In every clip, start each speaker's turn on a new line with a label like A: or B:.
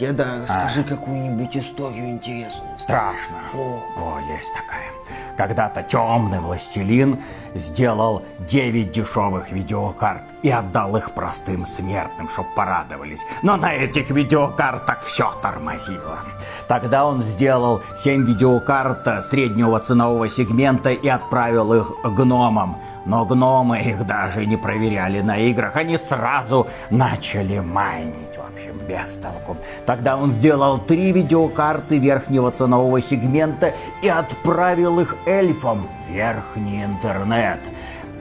A: Деда, расскажи какую-нибудь историю интересную.
B: Страшно.
A: О.
B: О, есть такая. Когда-то темный властелин сделал 9 дешевых видеокарт и отдал их простым смертным, чтоб порадовались. Но на этих видеокартах все тормозило. Тогда он сделал 7 видеокарт среднего ценового сегмента и отправил их гномам. Но гномы их даже не проверяли на играх, они сразу начали майнить, общем, без толку. Тогда он сделал три видеокарты верхнего ценового сегмента и отправил их эльфам в верхний интернет.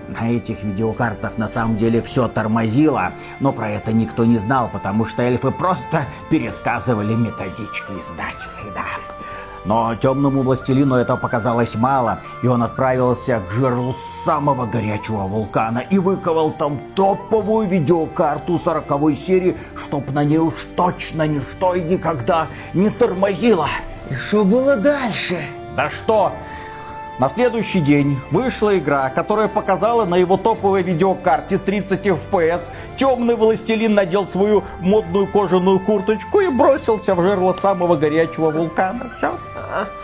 B: На этих видеокартах на самом деле все тормозило, но про это никто не знал, потому что эльфы просто пересказывали методички издателей, да. Но темному властелину это показалось мало, и он отправился к жерлу самого горячего вулкана и выковал там топовую видеокарту сороковой серии, чтоб на ней уж точно ничто и никогда не тормозило.
A: И что было дальше?
B: Да что? На следующий день вышла игра, которая показала на его топовой видеокарте 30 FPS. Темный властелин надел свою модную кожаную курточку и бросился в жерло самого горячего вулкана. Все.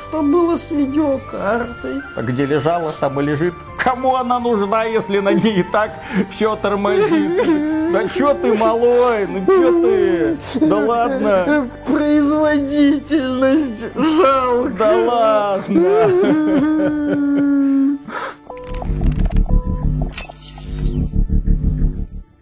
A: Что было с видеокартой?
B: А где лежала, там и лежит. Кому она нужна, если на ней и так все тормозит? Да что ты, малой? Ну что ты? Да ладно.
A: Производительность жалко.
B: Да ладно.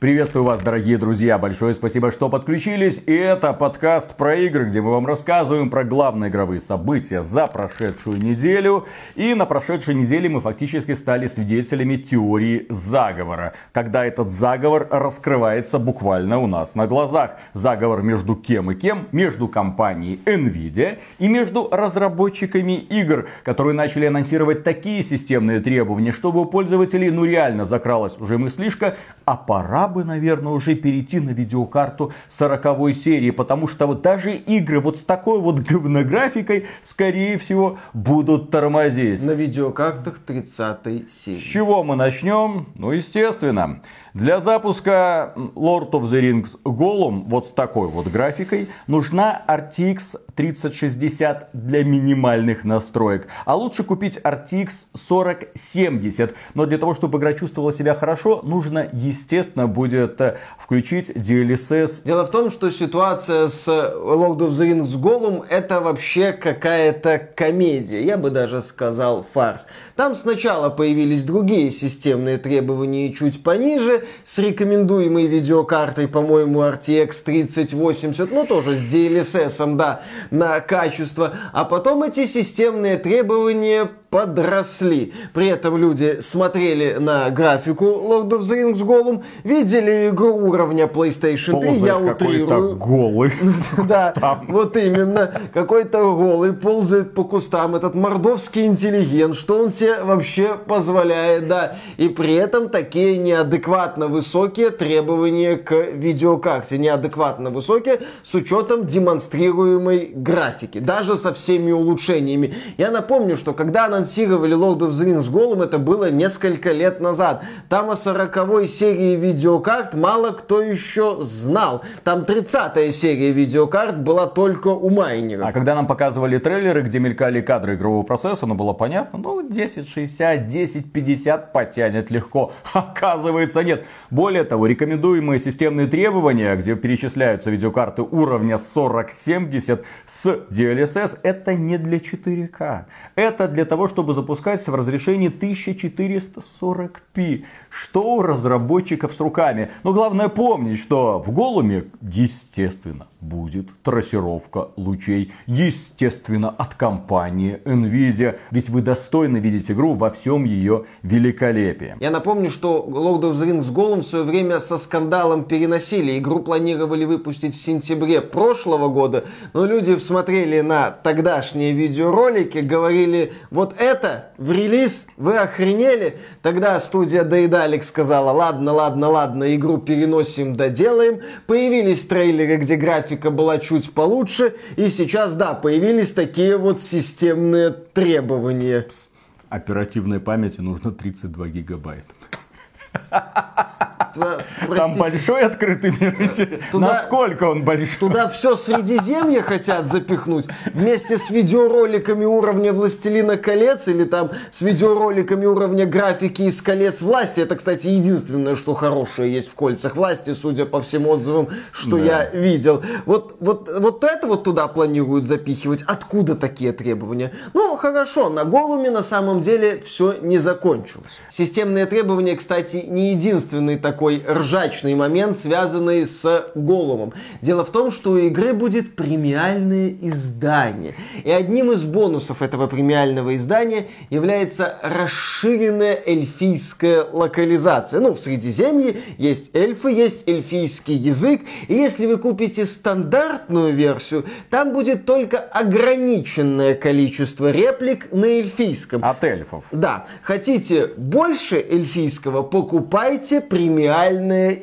B: Приветствую вас, дорогие друзья. Большое спасибо, что подключились. И это подкаст про игры, где мы вам рассказываем про главные игровые события за прошедшую неделю. И на прошедшей неделе мы фактически стали свидетелями теории заговора. Когда этот заговор раскрывается буквально у нас на глазах. Заговор между кем и кем? Между компанией Nvidia и между разработчиками игр, которые начали анонсировать такие системные требования, чтобы у пользователей ну реально закралась уже мыслишка, а пора бы, наверное, уже перейти на видеокарту 40 серии, потому что вот даже игры вот с такой вот говнографикой, скорее всего, будут тормозить.
A: На видеокартах 30 серии.
B: С чего мы начнем? Ну, естественно. Для запуска Lord of the Rings Gollum вот с такой вот графикой нужна RTX 3060 для минимальных настроек. А лучше купить RTX 4070. Но для того, чтобы игра чувствовала себя хорошо, нужно, естественно, будет э, включить DLSS.
A: Дело в том, что ситуация с Lord of the Rings Gollum это вообще какая-то комедия. Я бы даже сказал фарс. Там сначала появились другие системные требования чуть пониже, с рекомендуемой видеокартой, по-моему, RTX 3080, ну тоже с DLSS, да, на качество. А потом эти системные требования подросли. При этом люди смотрели на графику Lord of the Rings Gollum, видели игру уровня PlayStation 3,
B: Ползает
A: я утрирую.
B: голый.
A: Да, вот именно. Какой-то голый ползает по кустам. Этот мордовский интеллигент. Что он себе вообще позволяет, да. И при этом такие неадекватно высокие требования к видеокарте. Неадекватно высокие с учетом демонстрируемой графики. Даже со всеми улучшениями. Я напомню, что когда анонсировали Lord of the Rings Gollum, это было несколько лет назад. Там о 40 серии видеокарт мало кто еще знал. Там 30-я серия видеокарт была только у майнеров.
B: А когда нам показывали трейлеры, где мелькали кадры игрового процесса, ну было понятно, ну 1060, 1050 потянет легко. Оказывается нет. Более того, рекомендуемые системные требования, где перечисляются видеокарты уровня 4070 с DLSS, это не для 4К. Это для того, чтобы запускать в разрешении 1440p. Что у разработчиков с руками? Но главное помнить, что в Голуме, естественно, будет трассировка лучей. Естественно, от компании Nvidia. Ведь вы достойно видите игру во всем ее великолепии.
A: Я напомню, что Lord of the Rings Gollum в свое время со скандалом переносили. Игру планировали выпустить в сентябре прошлого года, но люди смотрели на тогдашние видеоролики, говорили, вот это в релиз, вы охренели? Тогда студия Daedalic сказала, ладно, ладно, ладно, игру переносим, доделаем. Появились трейлеры, где графика была чуть получше, и сейчас, да, появились такие вот системные требования.
B: Оперативной памяти нужно 32 гигабайта. Там большой открытый мир. Туда, Насколько он большой?
A: Туда все Средиземье хотят запихнуть. Вместе с видеороликами уровня Властелина колец или там с видеороликами уровня графики из колец власти. Это, кстати, единственное, что хорошее есть в кольцах власти, судя по всем отзывам, что да. я видел. Вот, вот, вот это вот туда планируют запихивать. Откуда такие требования? Ну, хорошо, на Голуме на самом деле все не закончилось. Системные требования, кстати, не единственный такой ржачный момент, связанный с Голумом. Дело в том, что у игры будет премиальное издание. И одним из бонусов этого премиального издания является расширенная эльфийская локализация. Ну, в Средиземье есть эльфы, есть эльфийский язык. И если вы купите стандартную версию, там будет только ограниченное количество реплик на эльфийском.
B: От эльфов.
A: Да. Хотите больше эльфийского, покупайте премиальное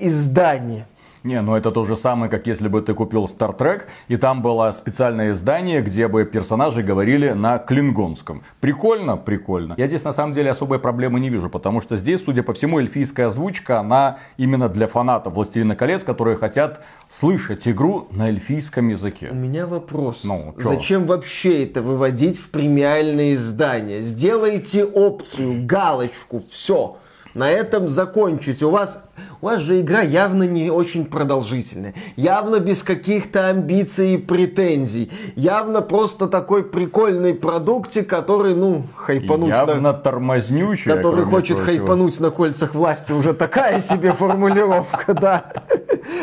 A: издание.
B: Не, ну это то же самое, как если бы ты купил Star Trek, и там было специальное издание, где бы персонажи говорили на клингонском. Прикольно? Прикольно. Я здесь на самом деле особой проблемы не вижу, потому что здесь, судя по всему, эльфийская озвучка, она именно для фанатов Властелина колец, которые хотят слышать игру на эльфийском языке.
A: У меня вопрос. Ну, чё? Зачем вообще это выводить в премиальное издание? Сделайте опцию, галочку, все. На этом закончите. У вас у вас же игра явно не очень продолжительная, явно без каких-то амбиций и претензий, явно просто такой прикольный продуктик, который, ну, хайпануть...
B: Явно на... тормознючий.
A: Который хочет прочего. хайпануть на кольцах власти, уже такая себе формулировка, да.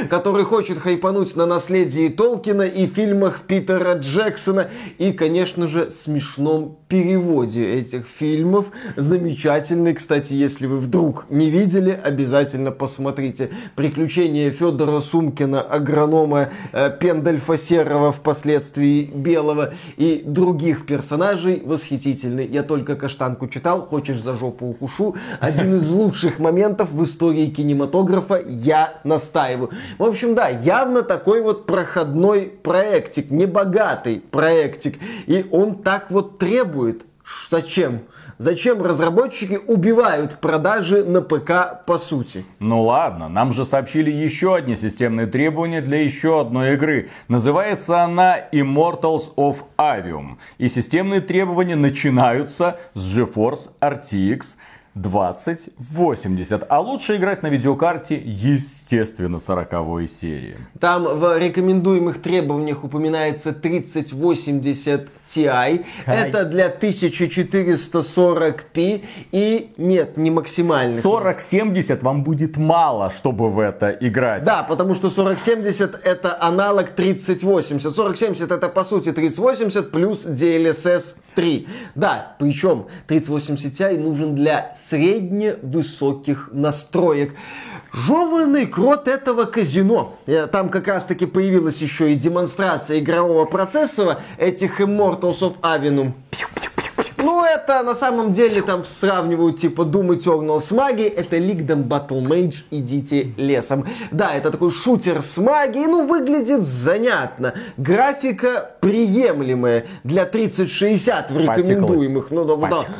A: Который хочет хайпануть на наследии Толкина и фильмах Питера Джексона и, конечно же, смешном переводе этих фильмов. Замечательный, кстати, если вы вдруг не видели, обязательно посмотрите посмотрите. Приключения Федора Сумкина, агронома э, Пендальфа Серого, впоследствии Белого и других персонажей восхитительный. Я только каштанку читал, хочешь за жопу укушу. Один из лучших моментов в истории кинематографа, я настаиваю. В общем, да, явно такой вот проходной проектик, небогатый проектик. И он так вот требует. Зачем? Зачем разработчики убивают продажи на ПК по сути?
B: Ну ладно, нам же сообщили еще одни системные требования для еще одной игры. Называется она Immortals of Avium. И системные требования начинаются с GeForce RTX 2080. А лучше играть на видеокарте, естественно, 40 серии.
A: Там в рекомендуемых требованиях упоминается 3080 Ti. Это для 1440p. И нет, не максимальный.
B: 4070 вам будет мало, чтобы в это играть.
A: Да, потому что 4070 это аналог 3080. 4070 это по сути 3080 плюс DLSS 3. Да, причем 3080 Ti нужен для средне-высоких настроек. Жеванный крот этого казино. Там как раз таки появилась еще и демонстрация игрового процессора этих Immortals of Avenum. Ну, это на самом деле там сравнивают типа Doom Eternal с магией. Это Лигдом Battle Mage, идите лесом. Да, это такой шутер с магией. Ну, выглядит занятно. Графика приемлемая для 3060 в рекомендуемых. Ну, да,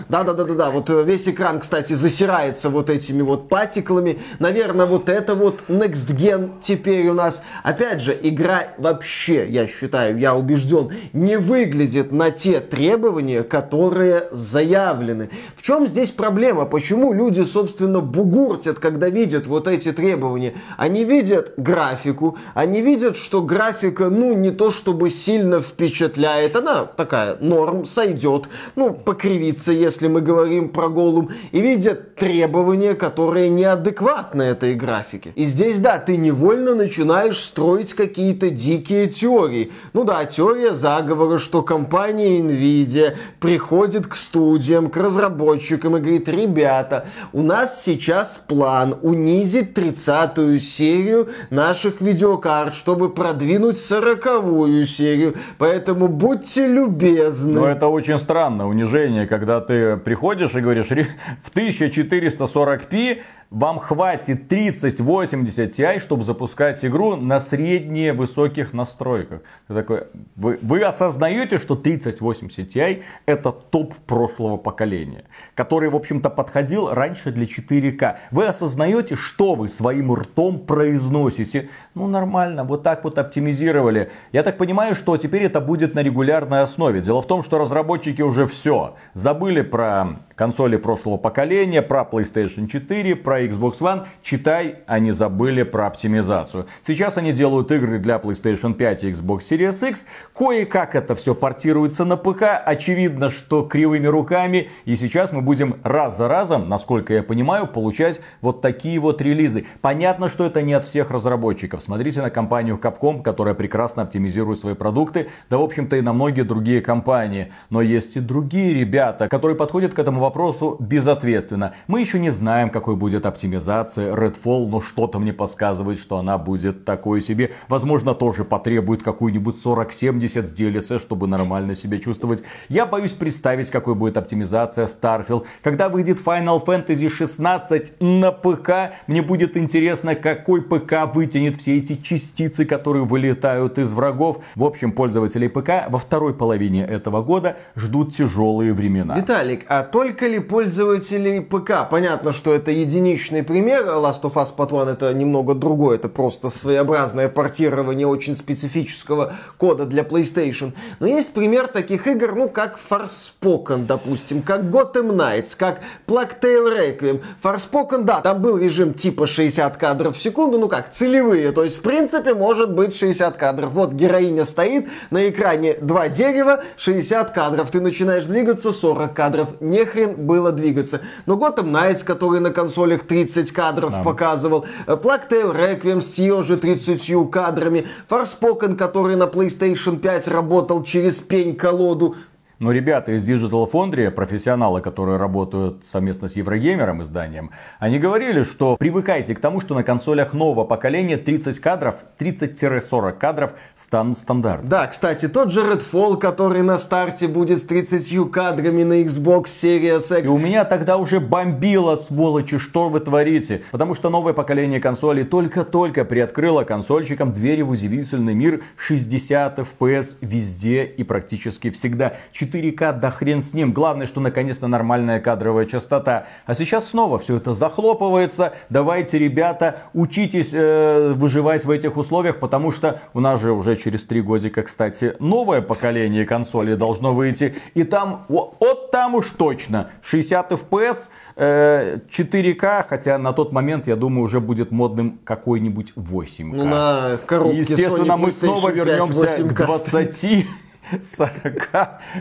A: да, да, да, да, да. Вот весь экран, кстати, засирается вот этими вот патиклами. Наверное, вот это вот Next Gen теперь у нас. Опять же, игра вообще, я считаю, я убежден, не выглядит на те требования, которые заявлены. В чем здесь проблема? Почему люди, собственно, бугуртят, когда видят вот эти требования? Они видят графику, они видят, что графика, ну, не то чтобы сильно впечатляет, она такая, норм, сойдет, ну, покривится, если мы говорим про голум, и видят требования, которые неадекватны этой графике. И здесь, да, ты невольно начинаешь строить какие-то дикие теории. Ну да, теория заговора, что компания Nvidia приходит к студиям, к разработчикам и говорит, ребята, у нас сейчас план унизить 30-ю серию наших видеокарт, чтобы продвинуть 40-ю серию. Поэтому будьте любезны.
B: Но это очень странно, унижение, когда ты приходишь и говоришь, в 1440p вам хватит 3080 Ti, чтобы запускать игру на средне высоких настройках. Ты такой, вы, вы осознаете, что 3080 Ti это топ прошлого поколения, который, в общем-то, подходил раньше для 4К. Вы осознаете, что вы своим ртом произносите. Ну, нормально, вот так вот оптимизировали. Я так понимаю, что теперь это будет на регулярной основе. Дело в том, что разработчики уже все забыли про консоли прошлого поколения, про PlayStation 4, про Xbox One. Читай, они забыли про оптимизацию. Сейчас они делают игры для PlayStation 5 и Xbox Series X. Кое-как это все портируется на ПК. Очевидно, что кривыми руками. И сейчас мы будем раз за разом, насколько я понимаю, получать вот такие вот релизы. Понятно, что это не от всех разработчиков. Смотрите на компанию Capcom, которая прекрасно оптимизирует свои продукты. Да, в общем-то, и на многие другие компании. Но есть и другие ребята, которые подходят к этому вопросу безответственно. Мы еще не знаем, какой будет оптимизация Redfall, но что-то мне подсказывает, что она будет такой себе. Возможно, тоже потребует какую-нибудь 4070 с DLSS, чтобы нормально себя чувствовать. Я боюсь представить, какой будет оптимизация Starfield. Когда выйдет Final Fantasy 16 на ПК, мне будет интересно, какой ПК вытянет все эти частицы, которые вылетают из врагов. В общем, пользователи ПК во второй половине этого года ждут тяжелые времена.
A: Виталик, а только ли пользователей ПК? Понятно, что это единичный пример. Last of Us Part 1 это немного другое. Это просто своеобразное портирование очень специфического кода для PlayStation. Но есть пример таких игр, ну, как Forspoken, допустим, как Gotham Knights, как Plague Tale Requiem. Forspoken, да, там был режим типа 60 кадров в секунду, ну как, целевые. То есть, в принципе, может быть 60 кадров. Вот героиня стоит, на экране два дерева, 60 кадров. Ты начинаешь двигаться, 40 кадров. Нехрен было двигаться. Но Gotham Knights, который на консолях 30 кадров да. показывал, Plague Tale Requiem с ее же 30 кадрами, Forspoken, который на PlayStation 5 работал через пень-колоду,
B: но ребята из Digital Foundry, профессионалы, которые работают совместно с Еврогеймером изданием, они говорили, что привыкайте к тому, что на консолях нового поколения 30 кадров, 30-40 кадров станут стандартом.
A: Да, кстати, тот же Redfall, который на старте будет с 30 кадрами на Xbox Series X.
B: И у меня тогда уже бомбило, сволочи, что вы творите. Потому что новое поколение консолей только-только приоткрыло консольщикам двери в удивительный мир 60 FPS везде и практически всегда. 4К, да хрен с ним. Главное, что наконец-то нормальная кадровая частота. А сейчас снова все это захлопывается. Давайте, ребята, учитесь э, выживать в этих условиях, потому что у нас же уже через три годика, кстати, новое поколение консолей должно выйти. И там, вот там уж точно, 60 FPS, 4К, хотя на тот момент, я думаю, уже будет модным какой-нибудь 8К. Ну,
A: на коробке
B: Естественно, Sony мы снова вернемся к 20 40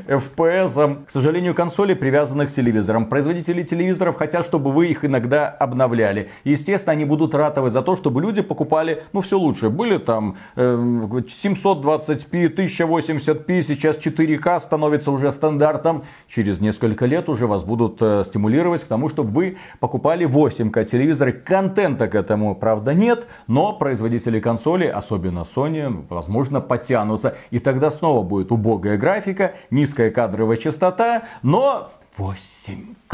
B: FPS. К сожалению, консоли привязаны к телевизорам. Производители телевизоров хотят, чтобы вы их иногда обновляли. Естественно, они будут ратовать за то, чтобы люди покупали, ну, все лучше. Были там э, 720p, 1080p, сейчас 4К становится уже стандартом. Через несколько лет уже вас будут э, стимулировать к тому, чтобы вы покупали 8К телевизоры. Контента к этому, правда, нет, но производители консоли, особенно Sony, возможно, потянутся. И тогда снова будет убогая графика, низкая кадровая частота, но 8К.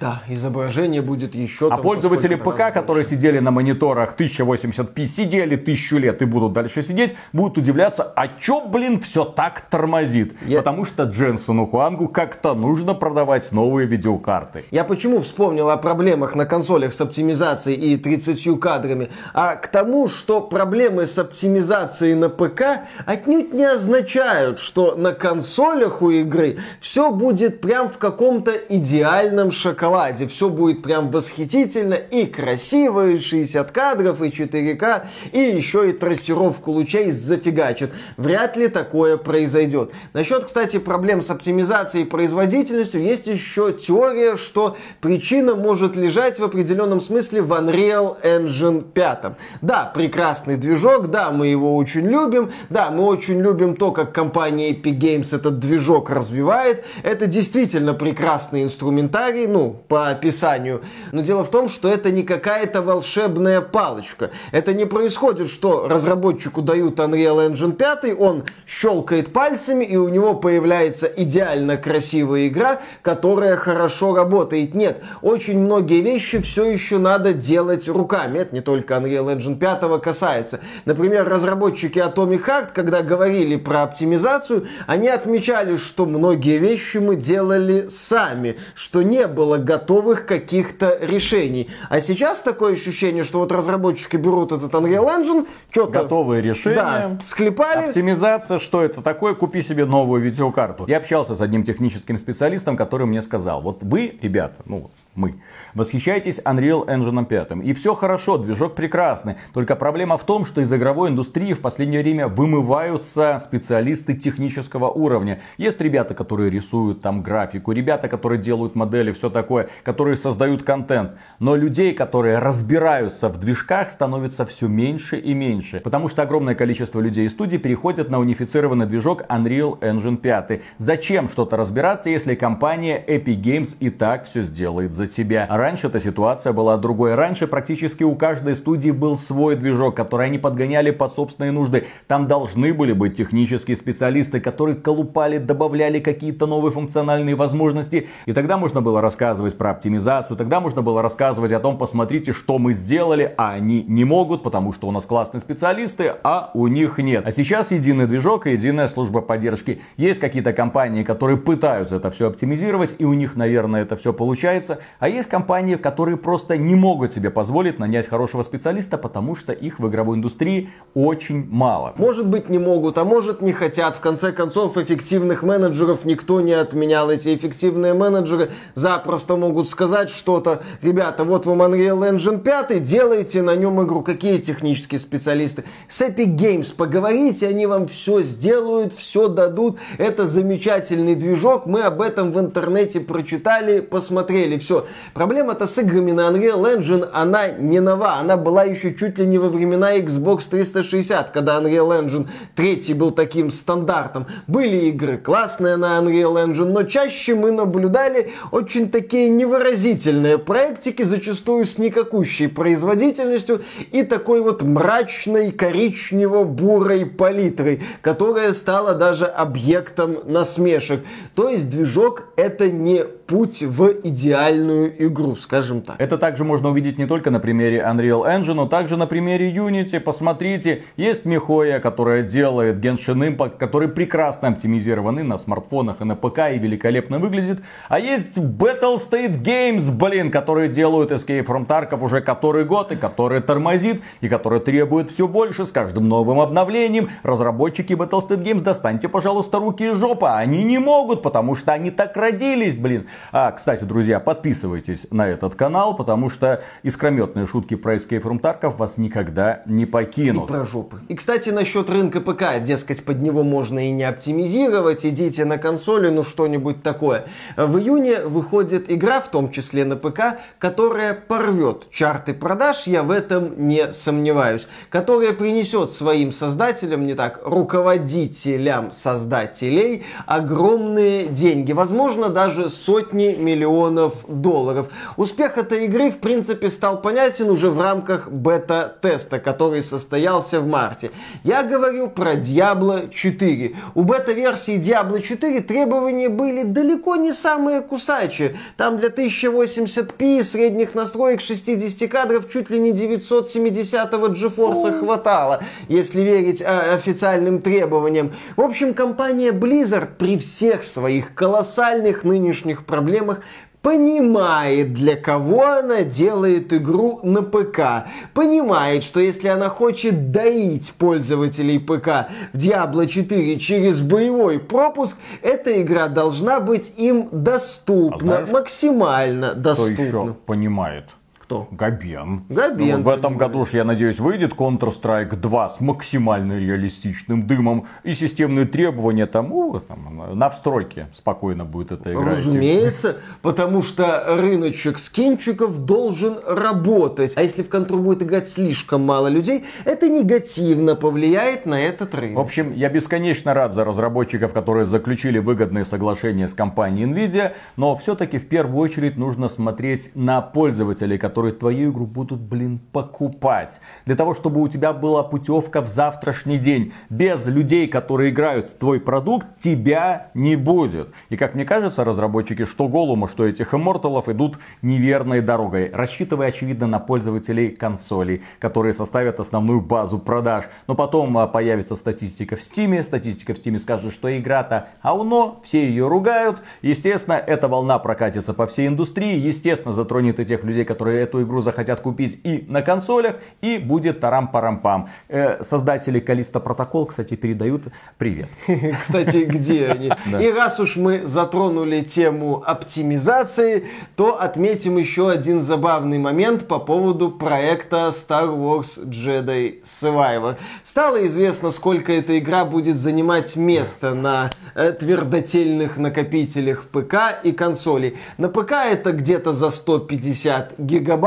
A: Да, изображение будет еще...
B: А пользователи ПК, которые сидели на мониторах 1080p, сидели тысячу лет и будут дальше сидеть, будут удивляться, а чё, блин, все так тормозит? Я... Потому что Дженсону Хуангу как-то нужно продавать новые видеокарты.
A: Я почему вспомнил о проблемах на консолях с оптимизацией и 30 кадрами? А к тому, что проблемы с оптимизацией на ПК отнюдь не означают, что на консолях у игры все будет прям в каком-то идеальном шаге шоколаде. Все будет прям восхитительно и красиво, и 60 кадров, и 4К, и еще и трассировку лучей зафигачит. Вряд ли такое произойдет. Насчет, кстати, проблем с оптимизацией и производительностью, есть еще теория, что причина может лежать в определенном смысле в Unreal Engine 5. Да, прекрасный движок, да, мы его очень любим, да, мы очень любим то, как компания Epic Games этот движок развивает. Это действительно прекрасный инструментарий, ну, по описанию. Но дело в том, что это не какая-то волшебная палочка. Это не происходит, что разработчику дают Unreal Engine 5, он щелкает пальцами, и у него появляется идеально красивая игра, которая хорошо работает. Нет, очень многие вещи все еще надо делать руками. Это не только Unreal Engine 5 касается. Например, разработчики Atomic Heart, когда говорили про оптимизацию, они отмечали, что многие вещи мы делали сами, что не было готовых каких-то решений. А сейчас такое ощущение, что вот разработчики берут этот Unreal Engine, что-то...
B: Готовые решения.
A: Да, склепали.
B: Оптимизация, что это такое? Купи себе новую видеокарту. Я общался с одним техническим специалистом, который мне сказал, вот вы, ребята, ну, мы. Восхищаетесь Unreal Engine 5. И все хорошо, движок прекрасный. Только проблема в том, что из игровой индустрии в последнее время вымываются специалисты технического уровня. Есть ребята, которые рисуют там графику, ребята, которые делают модели, все такое, которые создают контент. Но людей, которые разбираются в движках, становится все меньше и меньше. Потому что огромное количество людей из студии переходят на унифицированный движок Unreal Engine 5. Зачем что-то разбираться, если компания Epic Games и так все сделает за тебя? Раньше эта ситуация была другой. Раньше практически у каждой студии был свой движок, который они подгоняли под собственные нужды. Там должны были быть технические специалисты, которые колупали, добавляли какие-то новые функциональные возможности. И тогда можно было рассказывать про оптимизацию, тогда можно было рассказывать о том, посмотрите, что мы сделали, а они не могут, потому что у нас классные специалисты, а у них нет. А сейчас единый движок и единая служба поддержки. Есть какие-то компании, которые пытаются это все оптимизировать, и у них, наверное, это все получается. А есть компании, которые просто не могут себе позволить нанять хорошего специалиста, потому что их в игровой индустрии очень мало.
A: Может быть не могут, а может не хотят. В конце концов, эффективных менеджеров никто не отменял. Эти эффективные менеджеры запросто могут сказать что-то. Ребята, вот вам Unreal Engine 5, делайте на нем игру. Какие технические специалисты? С Epic Games поговорите, они вам все сделают, все дадут. Это замечательный движок. Мы об этом в интернете прочитали, посмотрели. Все. Проблема-то с играми на Unreal Engine, она не нова. Она была еще чуть ли не во времена Xbox 360, когда Unreal Engine 3 был таким стандартом. Были игры классные на Unreal Engine, но чаще мы наблюдали очень такие невыразительные проектики, зачастую с никакущей производительностью и такой вот мрачной коричнево-бурой палитрой, которая стала даже объектом насмешек. То есть движок это не путь в идеальную игру, скажем так.
B: Это также можно увидеть не только на примере Unreal Engine, но также на примере Unity. Посмотрите, есть Михоя, которая делает Genshin Impact, который прекрасно оптимизированы на смартфонах и на ПК и великолепно выглядит. А есть Battle State Games, блин, которые делают Escape from Tarkov уже который год и который тормозит и который требует все больше с каждым новым обновлением. Разработчики Battle State Games, достаньте, пожалуйста, руки из жопы. Они не могут, потому что они так родились, блин. А, кстати, друзья, подписывайтесь на этот канал, потому что искрометные шутки про Escape from Tarkov вас никогда не покинут.
A: И про жопы. И, кстати, насчет рынка ПК, дескать, под него можно и не оптимизировать, идите на консоли, ну что-нибудь такое. В июне выходит игра, в том числе на ПК, которая порвет чарты продаж, я в этом не сомневаюсь, которая принесет своим создателям, не так, руководителям создателей огромные деньги, возможно, даже сотни миллионов долларов. Успех этой игры, в принципе, стал понятен уже в рамках бета-теста, который состоялся в марте. Я говорю про Diablo 4. У бета-версии Diablo 4 требования были далеко не самые кусачие. Там для 1080p средних настроек 60 кадров чуть ли не 970-го GeForce хватало, если верить э, официальным требованиям. В общем, компания Blizzard при всех своих колоссальных нынешних проблемах понимает, для кого она делает игру на ПК. Понимает, что если она хочет доить пользователей ПК в Diablo 4 через боевой пропуск, эта игра должна быть им доступна,
B: а знаешь,
A: максимально доступна.
B: Кто еще понимает?
A: Кто?
B: Габен.
A: Габен,
B: Ну, в этом году уж, я надеюсь, выйдет Counter-Strike 2 с максимально реалистичным дымом и системные требования тому, там, на встройке спокойно будет эта игра. идти.
A: Разумеется, потому что рыночек скинчиков должен работать. А если в контру будет играть слишком мало людей, это негативно повлияет на этот
B: В
A: рынок.
B: общем, я бесконечно рад за разработчиков, которые заключили выгодные соглашения с компанией Nvidia, но все-таки в первую очередь нужно смотреть на пользователей, которые твою игру будут, блин, покупать. Для того, чтобы у тебя была путевка в завтрашний день. Без людей, которые играют в твой продукт, тебя не будет. И как мне кажется, разработчики что Голума, что этих Immortalов идут неверной дорогой, рассчитывая, очевидно, на пользователей консолей, которые составят основную базу продаж. Но потом а, появится статистика в Steam, статистика в Steam скажет, что игра-то ауно, все ее ругают. Естественно, эта волна прокатится по всей индустрии, естественно, затронет и тех людей, которые эту игру захотят купить и на консолях, и будет тарам-парам-пам. Э, создатели Калиста Протокол, кстати, передают привет.
A: Кстати, где они? И раз уж мы затронули тему оптимизации, то отметим еще один забавный момент по поводу проекта Star Wars Jedi Survivor. Стало известно, сколько эта игра будет занимать места на э, твердотельных накопителях ПК и консолей. На ПК это где-то за 150 гигабайт,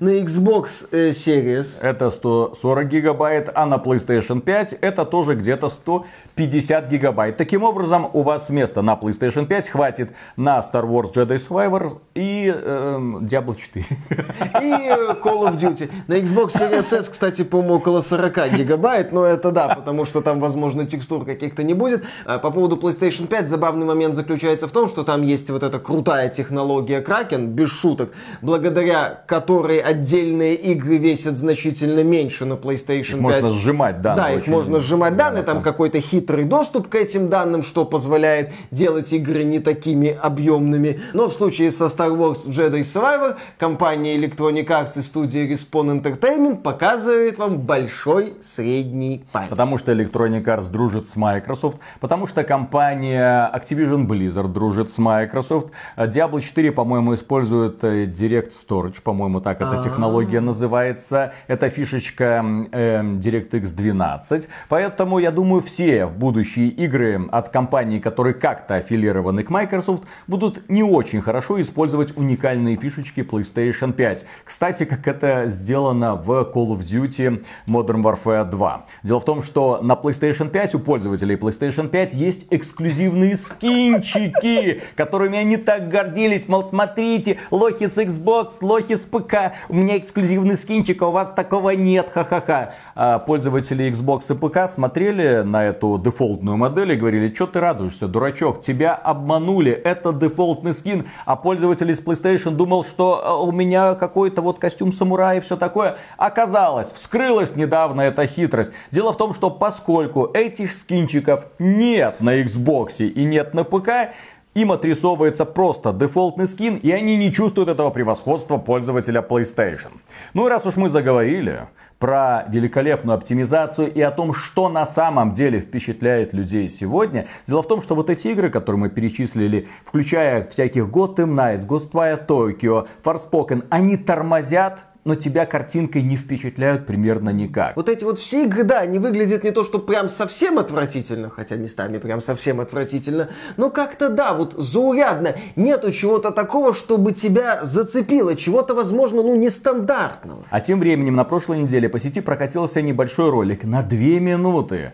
A: на Xbox э, Series
B: Это 140 гигабайт, а на PlayStation 5 это тоже где-то 150 гигабайт. Таким образом, у вас места на PlayStation 5 хватит на Star Wars Jedi Survivor и эм, Diablo 4.
A: и э, Call of Duty. На Xbox Series S, кстати, по-моему, около 40 гигабайт, но это да, потому что там, возможно, текстур каких-то не будет. А По поводу PlayStation 5 забавный момент заключается в том, что там есть вот эта крутая технология Kraken, без шуток, благодаря которой отдельные игры весят значительно меньше на PlayStation 5.
B: Можно сжимать данные.
A: Да, их можно сжимать данные, там какой-то хитрый доступ к этим данным, что позволяет делать игры не такими объемными. Но в случае со Star Wars Jedi Survivor компания Electronic Arts и студия Respawn Entertainment показывает вам большой средний палец.
B: Потому что Electronic Arts дружит с Microsoft, потому что компания Activision Blizzard дружит с Microsoft. А Diablo 4, по-моему, использует э, Direct Storage, по-моему, так эта технология называется. Это фишечка э, DirectX 12. Поэтому, я думаю, все в будущие игры от компаний, которые как-то аффилированы к Microsoft, будут не очень хорошо использовать уникальные фишечки PlayStation 5. Кстати, как это сделано в Call of Duty Modern Warfare 2. Дело в том, что на PlayStation 5 у пользователей PlayStation 5 есть эксклюзивные скинчики, которыми они так гордились. Мол, смотрите, лохи с Xbox, лохи с ПК. У меня эксклюзивный скинчик, а у вас такого нет, ха-ха-ха. А пользователи Xbox и ПК смотрели на эту дефолтную модель и говорили, что ты радуешься, дурачок, тебя обманули, это дефолтный скин. А пользователь из PlayStation думал, что э, у меня какой-то вот костюм самурая и все такое. Оказалось, вскрылась недавно эта хитрость. Дело в том, что поскольку этих скинчиков нет на Xbox и нет на ПК, им отрисовывается просто дефолтный скин, и они не чувствуют этого превосходства пользователя PlayStation. Ну и раз уж мы заговорили про великолепную оптимизацию и о том, что на самом деле впечатляет людей сегодня. Дело в том, что вот эти игры, которые мы перечислили, включая всяких Gotham Knights, Ghostwire Tokyo, Forspoken, они тормозят но тебя картинкой не впечатляют примерно никак.
A: Вот эти вот все игры, да, они выглядят не то, что прям совсем отвратительно, хотя местами прям совсем отвратительно, но как-то, да, вот заурядно. Нету чего-то такого, чтобы тебя зацепило, чего-то, возможно, ну, нестандартного.
B: А тем временем на прошлой неделе по сети прокатился небольшой ролик на 2 минуты.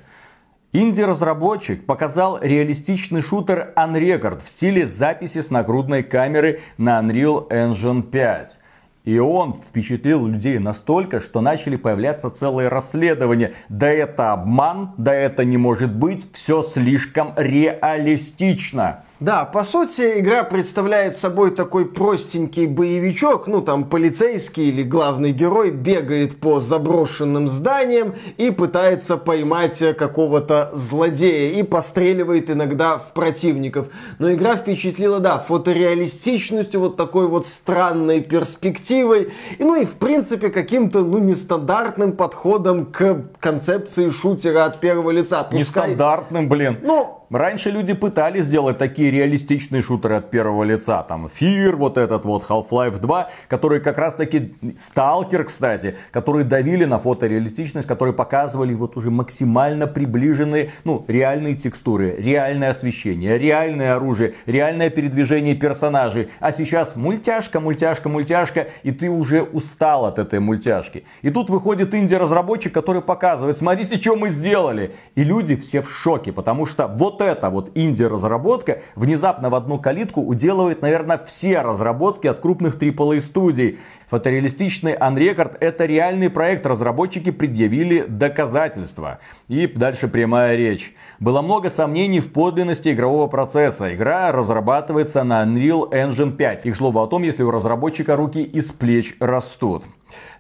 B: Инди-разработчик показал реалистичный шутер Unrecord в стиле записи с нагрудной камеры на Unreal Engine 5. И он впечатлил людей настолько, что начали появляться целые расследования. Да это обман, да это не может быть, все слишком реалистично.
A: Да, по сути, игра представляет собой такой простенький боевичок, ну там полицейский или главный герой бегает по заброшенным зданиям и пытается поймать какого-то злодея и постреливает иногда в противников. Но игра впечатлила, да, фотореалистичностью, вот такой вот странной перспективой, и, ну и в принципе каким-то, ну, нестандартным подходом к концепции шутера от первого лица. Пускай-
B: Нестандартным, блин.
A: ну,
B: раньше люди пытались сделать такие реалистичные шутеры от первого лица. Там Fear, вот этот вот Half-Life 2, которые как раз таки, Stalker, кстати, которые давили на фотореалистичность, которые показывали вот уже максимально приближенные, ну, реальные текстуры, реальное освещение, реальное оружие, реальное передвижение персонажей. А сейчас мультяшка, мультяшка, мультяшка, и ты уже устал от этой мультяшки. И тут выходит инди-разработчик, который показывает, смотрите, что мы сделали. И люди все в шоке, потому что вот эта вот инди-разработка внезапно в одну калитку уделывает, наверное, все разработки от крупных AAA студий. Фотореалистичный Unrecord это реальный проект, разработчики предъявили доказательства. И дальше прямая речь. Было много сомнений в подлинности игрового процесса. Игра разрабатывается на Unreal Engine 5. Их слово о том, если у разработчика руки из плеч растут.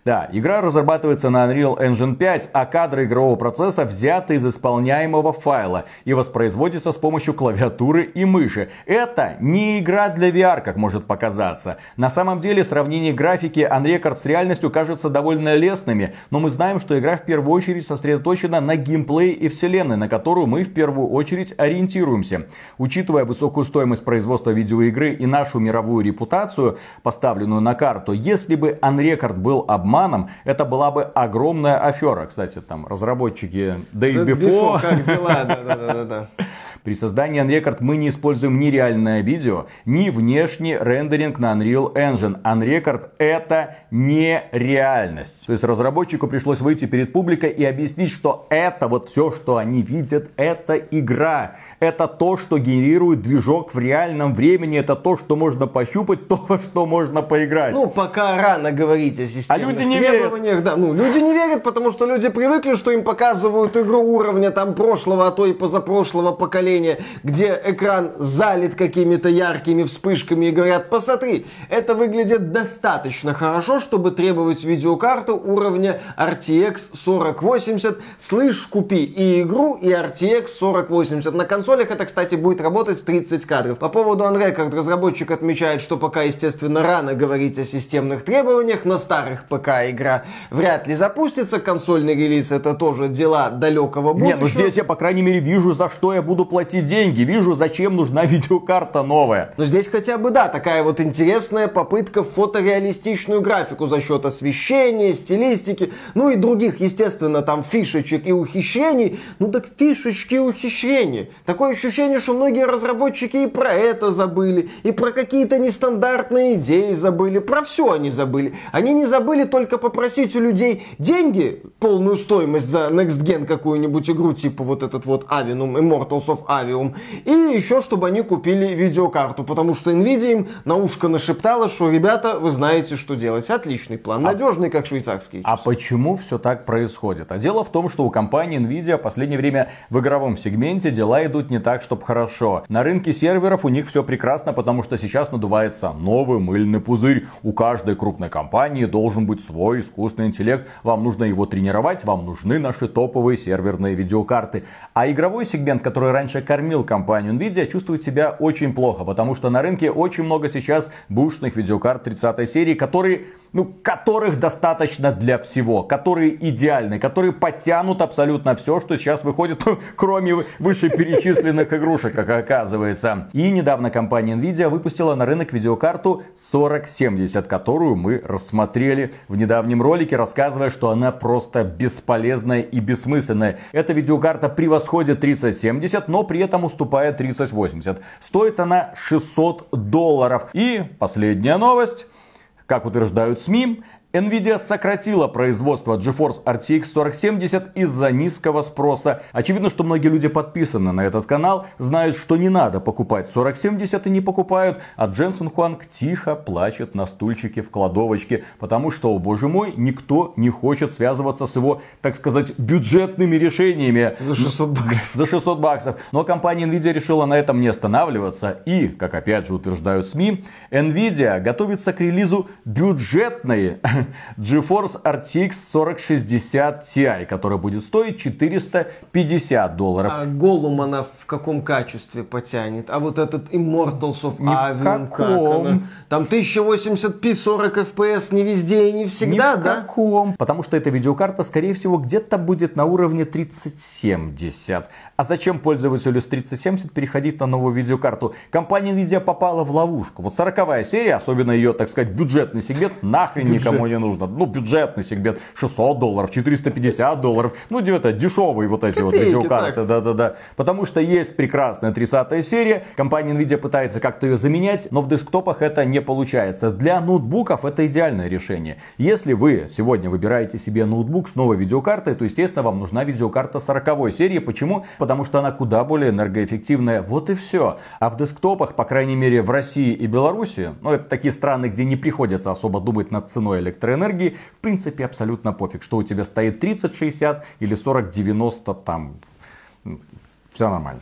B: Да, игра разрабатывается на Unreal Engine 5, а кадры игрового процесса взяты из исполняемого файла и воспроизводятся с помощью клавиатуры и мыши. Это не игра для VR, как может показаться. На самом деле сравнение графики Unrecord с реальностью кажется довольно лестными, но мы знаем, что игра в первую очередь сосредоточена на геймплее и вселенной, на которую мы в первую очередь ориентируемся. Учитывая высокую стоимость производства видеоигры и нашу мировую репутацию, поставленную на карту, если бы Unrecord был обман, обманом, это была бы огромная афера. Кстати, там разработчики Day Before. Before
A: как дела, да-да-да.
B: При создании Unrecord мы не используем ни реальное видео, ни внешний рендеринг на Unreal Engine. Unrecord это не реальность. То есть разработчику пришлось выйти перед публикой и объяснить, что это вот все, что они видят, это игра это то, что генерирует движок в реальном времени, это то, что можно пощупать, то, во что можно поиграть.
A: Ну, пока рано говорить о системе.
B: А люди не верят.
A: Да, ну, люди не верят, потому что люди привыкли, что им показывают игру уровня там прошлого, а то и позапрошлого поколения, где экран залит какими-то яркими вспышками и говорят, посмотри, это выглядит достаточно хорошо, чтобы требовать видеокарту уровня RTX 4080. Слышь, купи и игру, и RTX 4080 на консоли консолях это, кстати, будет работать в 30 кадров. По поводу Unrecord разработчик отмечает, что пока, естественно, рано говорить о системных требованиях. На старых ПК игра вряд ли запустится. Консольный релиз это тоже дела далекого будущего.
B: Не, ну здесь я, по крайней мере, вижу, за что я буду платить деньги. Вижу, зачем нужна видеокарта новая.
A: Но здесь хотя бы, да, такая вот интересная попытка фотореалистичную графику за счет освещения, стилистики, ну и других, естественно, там фишечек и ухищрений. Ну так фишечки и ухищрения. Такое ощущение, что многие разработчики и про это забыли, и про какие-то нестандартные идеи забыли, про все они забыли. Они не забыли только попросить у людей деньги, полную стоимость за Next Gen какую-нибудь игру, типа вот этот вот Avinum, Immortals of Avium, и еще, чтобы они купили видеокарту, потому что Nvidia им на ушко нашептала, что, ребята, вы знаете, что делать. Отличный план, а надежный, как швейцарский.
B: А почему все так происходит? А дело в том, что у компании Nvidia в последнее время в игровом сегменте дела идут не так, чтобы хорошо. На рынке серверов у них все прекрасно, потому что сейчас надувается новый мыльный пузырь. У каждой крупной компании должен быть свой искусственный интеллект. Вам нужно его тренировать, вам нужны наши топовые серверные видеокарты. А игровой сегмент, который раньше кормил компанию Nvidia, чувствует себя очень плохо, потому что на рынке очень много сейчас бушных видеокарт 30 серии, которые ну, которых достаточно для всего, которые идеальны, которые потянут абсолютно все, что сейчас выходит, кроме вышеперечисленных игрушек, как оказывается. И недавно компания Nvidia выпустила на рынок видеокарту 4070, которую мы рассмотрели в недавнем ролике, рассказывая, что она просто бесполезная и бессмысленная. Эта видеокарта превосходит 3070, но при этом уступает 3080. Стоит она 600 долларов. И последняя новость. Как утверждают СМИ, Nvidia сократила производство GeForce RTX 4070 из-за низкого спроса. Очевидно, что многие люди подписаны на этот канал, знают, что не надо покупать 4070 и не покупают, а Дженсен Хуанг тихо плачет на стульчике в кладовочке, потому что, о боже мой, никто не хочет связываться с его, так сказать, бюджетными решениями.
A: За 600 баксов.
B: За 600 баксов. Но компания Nvidia решила на этом не останавливаться и, как опять же утверждают СМИ, Nvidia готовится к релизу бюджетной GeForce RTX 4060 Ti, который будет стоить 450 долларов.
A: А Голум она в каком качестве потянет? А вот этот Immortals of
B: Ни
A: Avium, как она? Там 1080p 40 FPS не везде и не всегда,
B: Ни в
A: да?
B: каком. Потому что эта видеокарта, скорее всего, где-то будет на уровне 3070. А зачем пользователю с 3070 переходить на новую видеокарту? Компания Nvidia попала в ловушку. Вот 40 серия, особенно ее, так сказать, бюджетный сегмент, нахрен никому не нужно. Ну, бюджетный сегмент 600 долларов, 450 долларов. Ну, где-то дешевые вот эти вот
A: Копейки,
B: видеокарты.
A: так.
B: Да-да-да. Потому что есть прекрасная 30 серия. Компания Nvidia пытается как-то ее заменять, но в десктопах это не получается. Для ноутбуков это идеальное решение. Если вы сегодня выбираете себе ноутбук с новой видеокартой, то, естественно, вам нужна видеокарта 40 серии. Почему? Потому что она куда более энергоэффективная. Вот и все. А в десктопах, по крайней мере, в России и Беларуси, ну, это такие страны, где не приходится особо думать над ценой электроэнергии, в принципе, абсолютно пофиг, что у тебя стоит 3060 или 4090 там. Все нормально.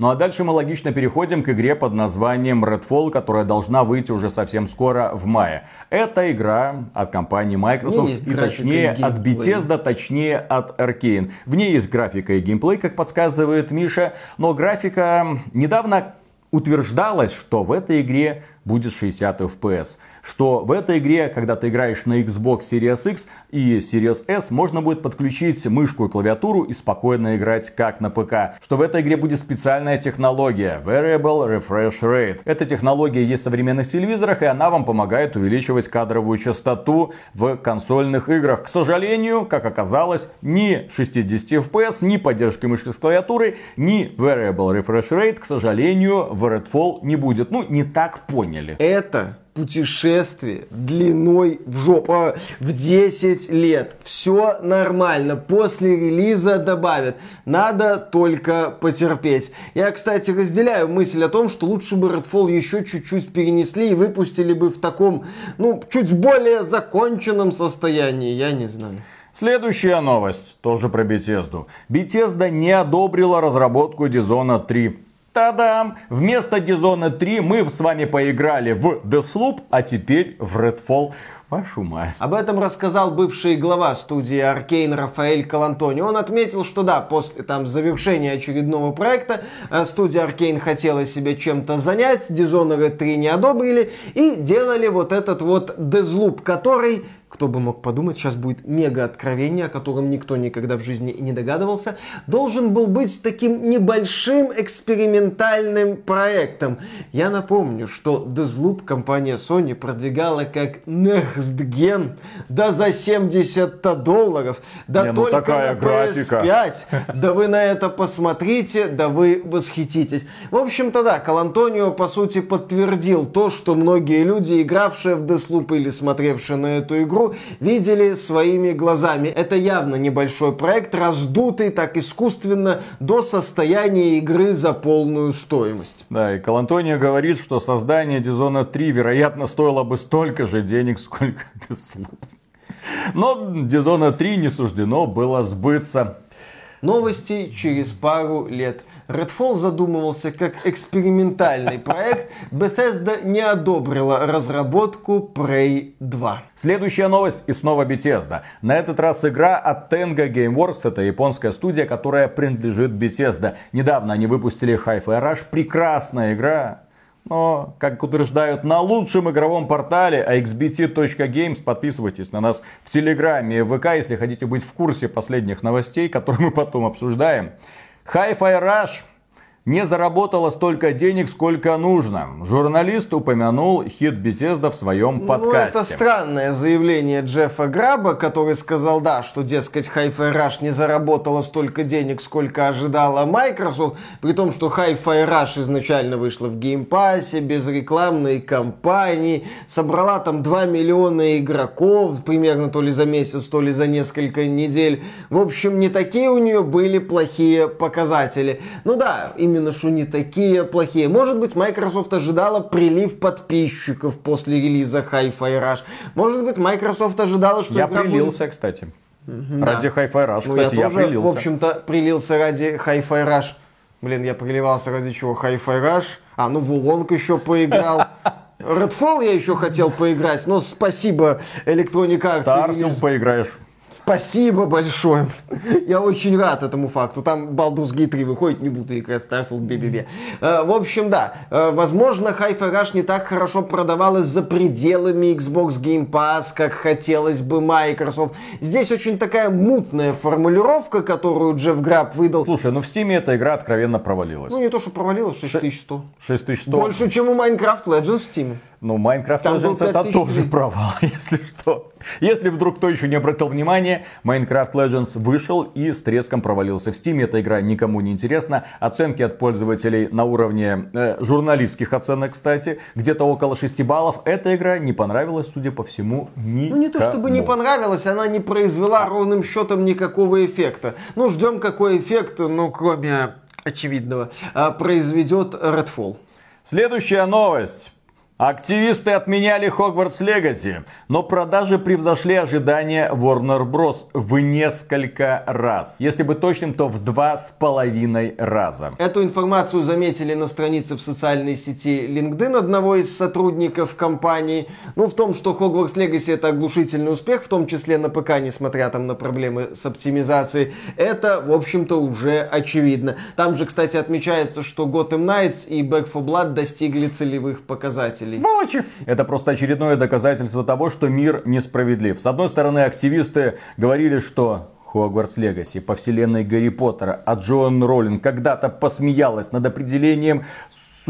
B: Ну а дальше мы логично переходим к игре под названием Redfall, которая должна выйти уже совсем скоро в мае. Это игра от компании Microsoft, и
A: графика
B: точнее
A: и
B: от. Bethesda, точнее от Arkane. В ней есть графика и геймплей, как подсказывает Миша, но графика недавно утверждалось, что в этой игре будет 60 FPS. Что в этой игре, когда ты играешь на Xbox Series X и Series S, можно будет подключить мышку и клавиатуру и спокойно играть как на ПК. Что в этой игре будет специальная технология Variable Refresh Rate. Эта технология есть в современных телевизорах, и она вам помогает увеличивать кадровую частоту в консольных играх. К сожалению, как оказалось, ни 60 FPS, ни поддержки мышки с клавиатурой, ни Variable Refresh Rate, к сожалению, в Redfall не будет. Ну, не так поняли.
A: Это путешествие длиной в жопу, а, в 10 лет. Все нормально. После релиза добавят. Надо только потерпеть. Я, кстати, разделяю мысль о том, что лучше бы Redfall еще чуть-чуть перенесли и выпустили бы в таком, ну, чуть более законченном состоянии. Я не знаю.
B: Следующая новость, тоже про Bethesda. Bethesda не одобрила разработку Dishonored 3. Та-дам! Вместо Dishonored 3 мы с вами поиграли в Deathloop, а теперь в Redfall. Вашу мать.
A: Об этом рассказал бывший глава студии Аркейн Рафаэль Калантони. Он отметил, что да, после там завершения очередного проекта э, студия Аркейн хотела себя чем-то занять, Dishonored 3 не одобрили и делали вот этот вот Deathloop, который кто бы мог подумать, сейчас будет мега откровение, о котором никто никогда в жизни не догадывался, должен был быть таким небольшим экспериментальным проектом. Я напомню, что Deathloop компания Sony продвигала как Next Gen, да за 70 долларов, да
B: Не, ну
A: только
B: такая
A: на
B: графика.
A: PS5, да вы на это посмотрите, да вы восхититесь. В общем-то да, Калантонио по сути подтвердил то, что многие люди, игравшие в Deathloop или смотревшие на эту игру, видели своими глазами. Это явно небольшой проект, раздутый так искусственно до состояния игры за полную стоимость.
B: Да, и Калантония говорит, что создание Dishonored 3, вероятно, стоило бы столько же денег, сколько Deathloop. Но Dishonored 3 не суждено было сбыться.
A: Новости через пару лет. Redfall задумывался как экспериментальный проект. Bethesda не одобрила разработку Prey 2.
B: Следующая новость и снова Bethesda. На этот раз игра от Tenga Gameworks. Это японская студия, которая принадлежит Bethesda. Недавно они выпустили Hi-Fi Rush. Прекрасная игра. Но, как утверждают на лучшем игровом портале xbt.games, подписывайтесь на нас в Телеграме и ВК, если хотите быть в курсе последних новостей, которые мы потом обсуждаем. Hi-Fi Rush не заработала столько денег, сколько нужно. Журналист упомянул хит Bethesda в своем подкасте.
A: Ну, это странное заявление Джеффа Граба, который сказал, да, что, дескать, Hi-Fi Rush не заработала столько денег, сколько ожидала Microsoft, при том, что Hi-Fi Rush изначально вышла в Game Pass е, без рекламной кампании, собрала там 2 миллиона игроков, примерно то ли за месяц, то ли за несколько недель. В общем, не такие у нее были плохие показатели. Ну да, именно что не такие плохие. Может быть, Microsoft ожидала прилив подписчиков после релиза Hi-Fi Rush. Может быть, Microsoft ожидала, что
B: Я
A: игра будет-
B: прилился, кстати. Ради Hi-Fi Rush,
A: Ну,
B: кстати,
A: я
B: я,
A: тоже,
B: прилился.
A: в общем-то, прилился ради Hi-Fi Rush. Блин, я приливался ради чего? Hi-Fi Rush. А, ну, в Улонг еще поиграл. Redfall я еще хотел поиграть, но спасибо Electronic Arts.
B: Starfield поиграешь.
A: Спасибо большое. Я очень рад этому факту. Там Baldur's Gate 3 выходит, не буду играть Starfield, бе-бе-бе. Э, в общем, да. Э, возможно, Hi-Fi Rush не так хорошо продавалась за пределами Xbox Game Pass, как хотелось бы Microsoft. Здесь очень такая мутная формулировка, которую Джефф Граб выдал.
B: Слушай, ну в Steam эта игра откровенно провалилась.
A: Ну не то, что провалилась, 6100.
B: 6100.
A: Больше, чем у Minecraft Legends в Steam.
B: Ну,
A: был
B: Legends это
A: 5000
B: тоже провал, если что. Если вдруг кто еще не обратил внимания, Minecraft Legends вышел и с треском провалился в Steam. Эта игра никому не интересна. Оценки от пользователей на уровне э, журналистских оценок, кстати, где-то около 6 баллов. Эта игра не понравилась, судя по всему, никому.
A: Ну не то чтобы не понравилась, она не произвела ровным счетом никакого эффекта. Ну ждем какой эффект, ну кроме очевидного, а, произведет Redfall.
B: Следующая новость. Активисты отменяли Хогвартс Легаси, но продажи превзошли ожидания Warner Bros. в несколько раз. Если быть точным, то в два с половиной раза.
A: Эту информацию заметили на странице в социальной сети LinkedIn одного из сотрудников компании. Ну, в том, что Hogwarts Legacy это оглушительный успех, в том числе на ПК, несмотря там на проблемы с оптимизацией, это, в общем-то, уже очевидно. Там же, кстати, отмечается, что Gotham Knights и Back 4 Blood достигли целевых показателей.
B: Сволочи! Это просто очередное доказательство того, что мир несправедлив. С одной стороны, активисты говорили, что Хогвартс Легаси по вселенной Гарри Поттера, а Джоан Роллинг когда-то посмеялась над определением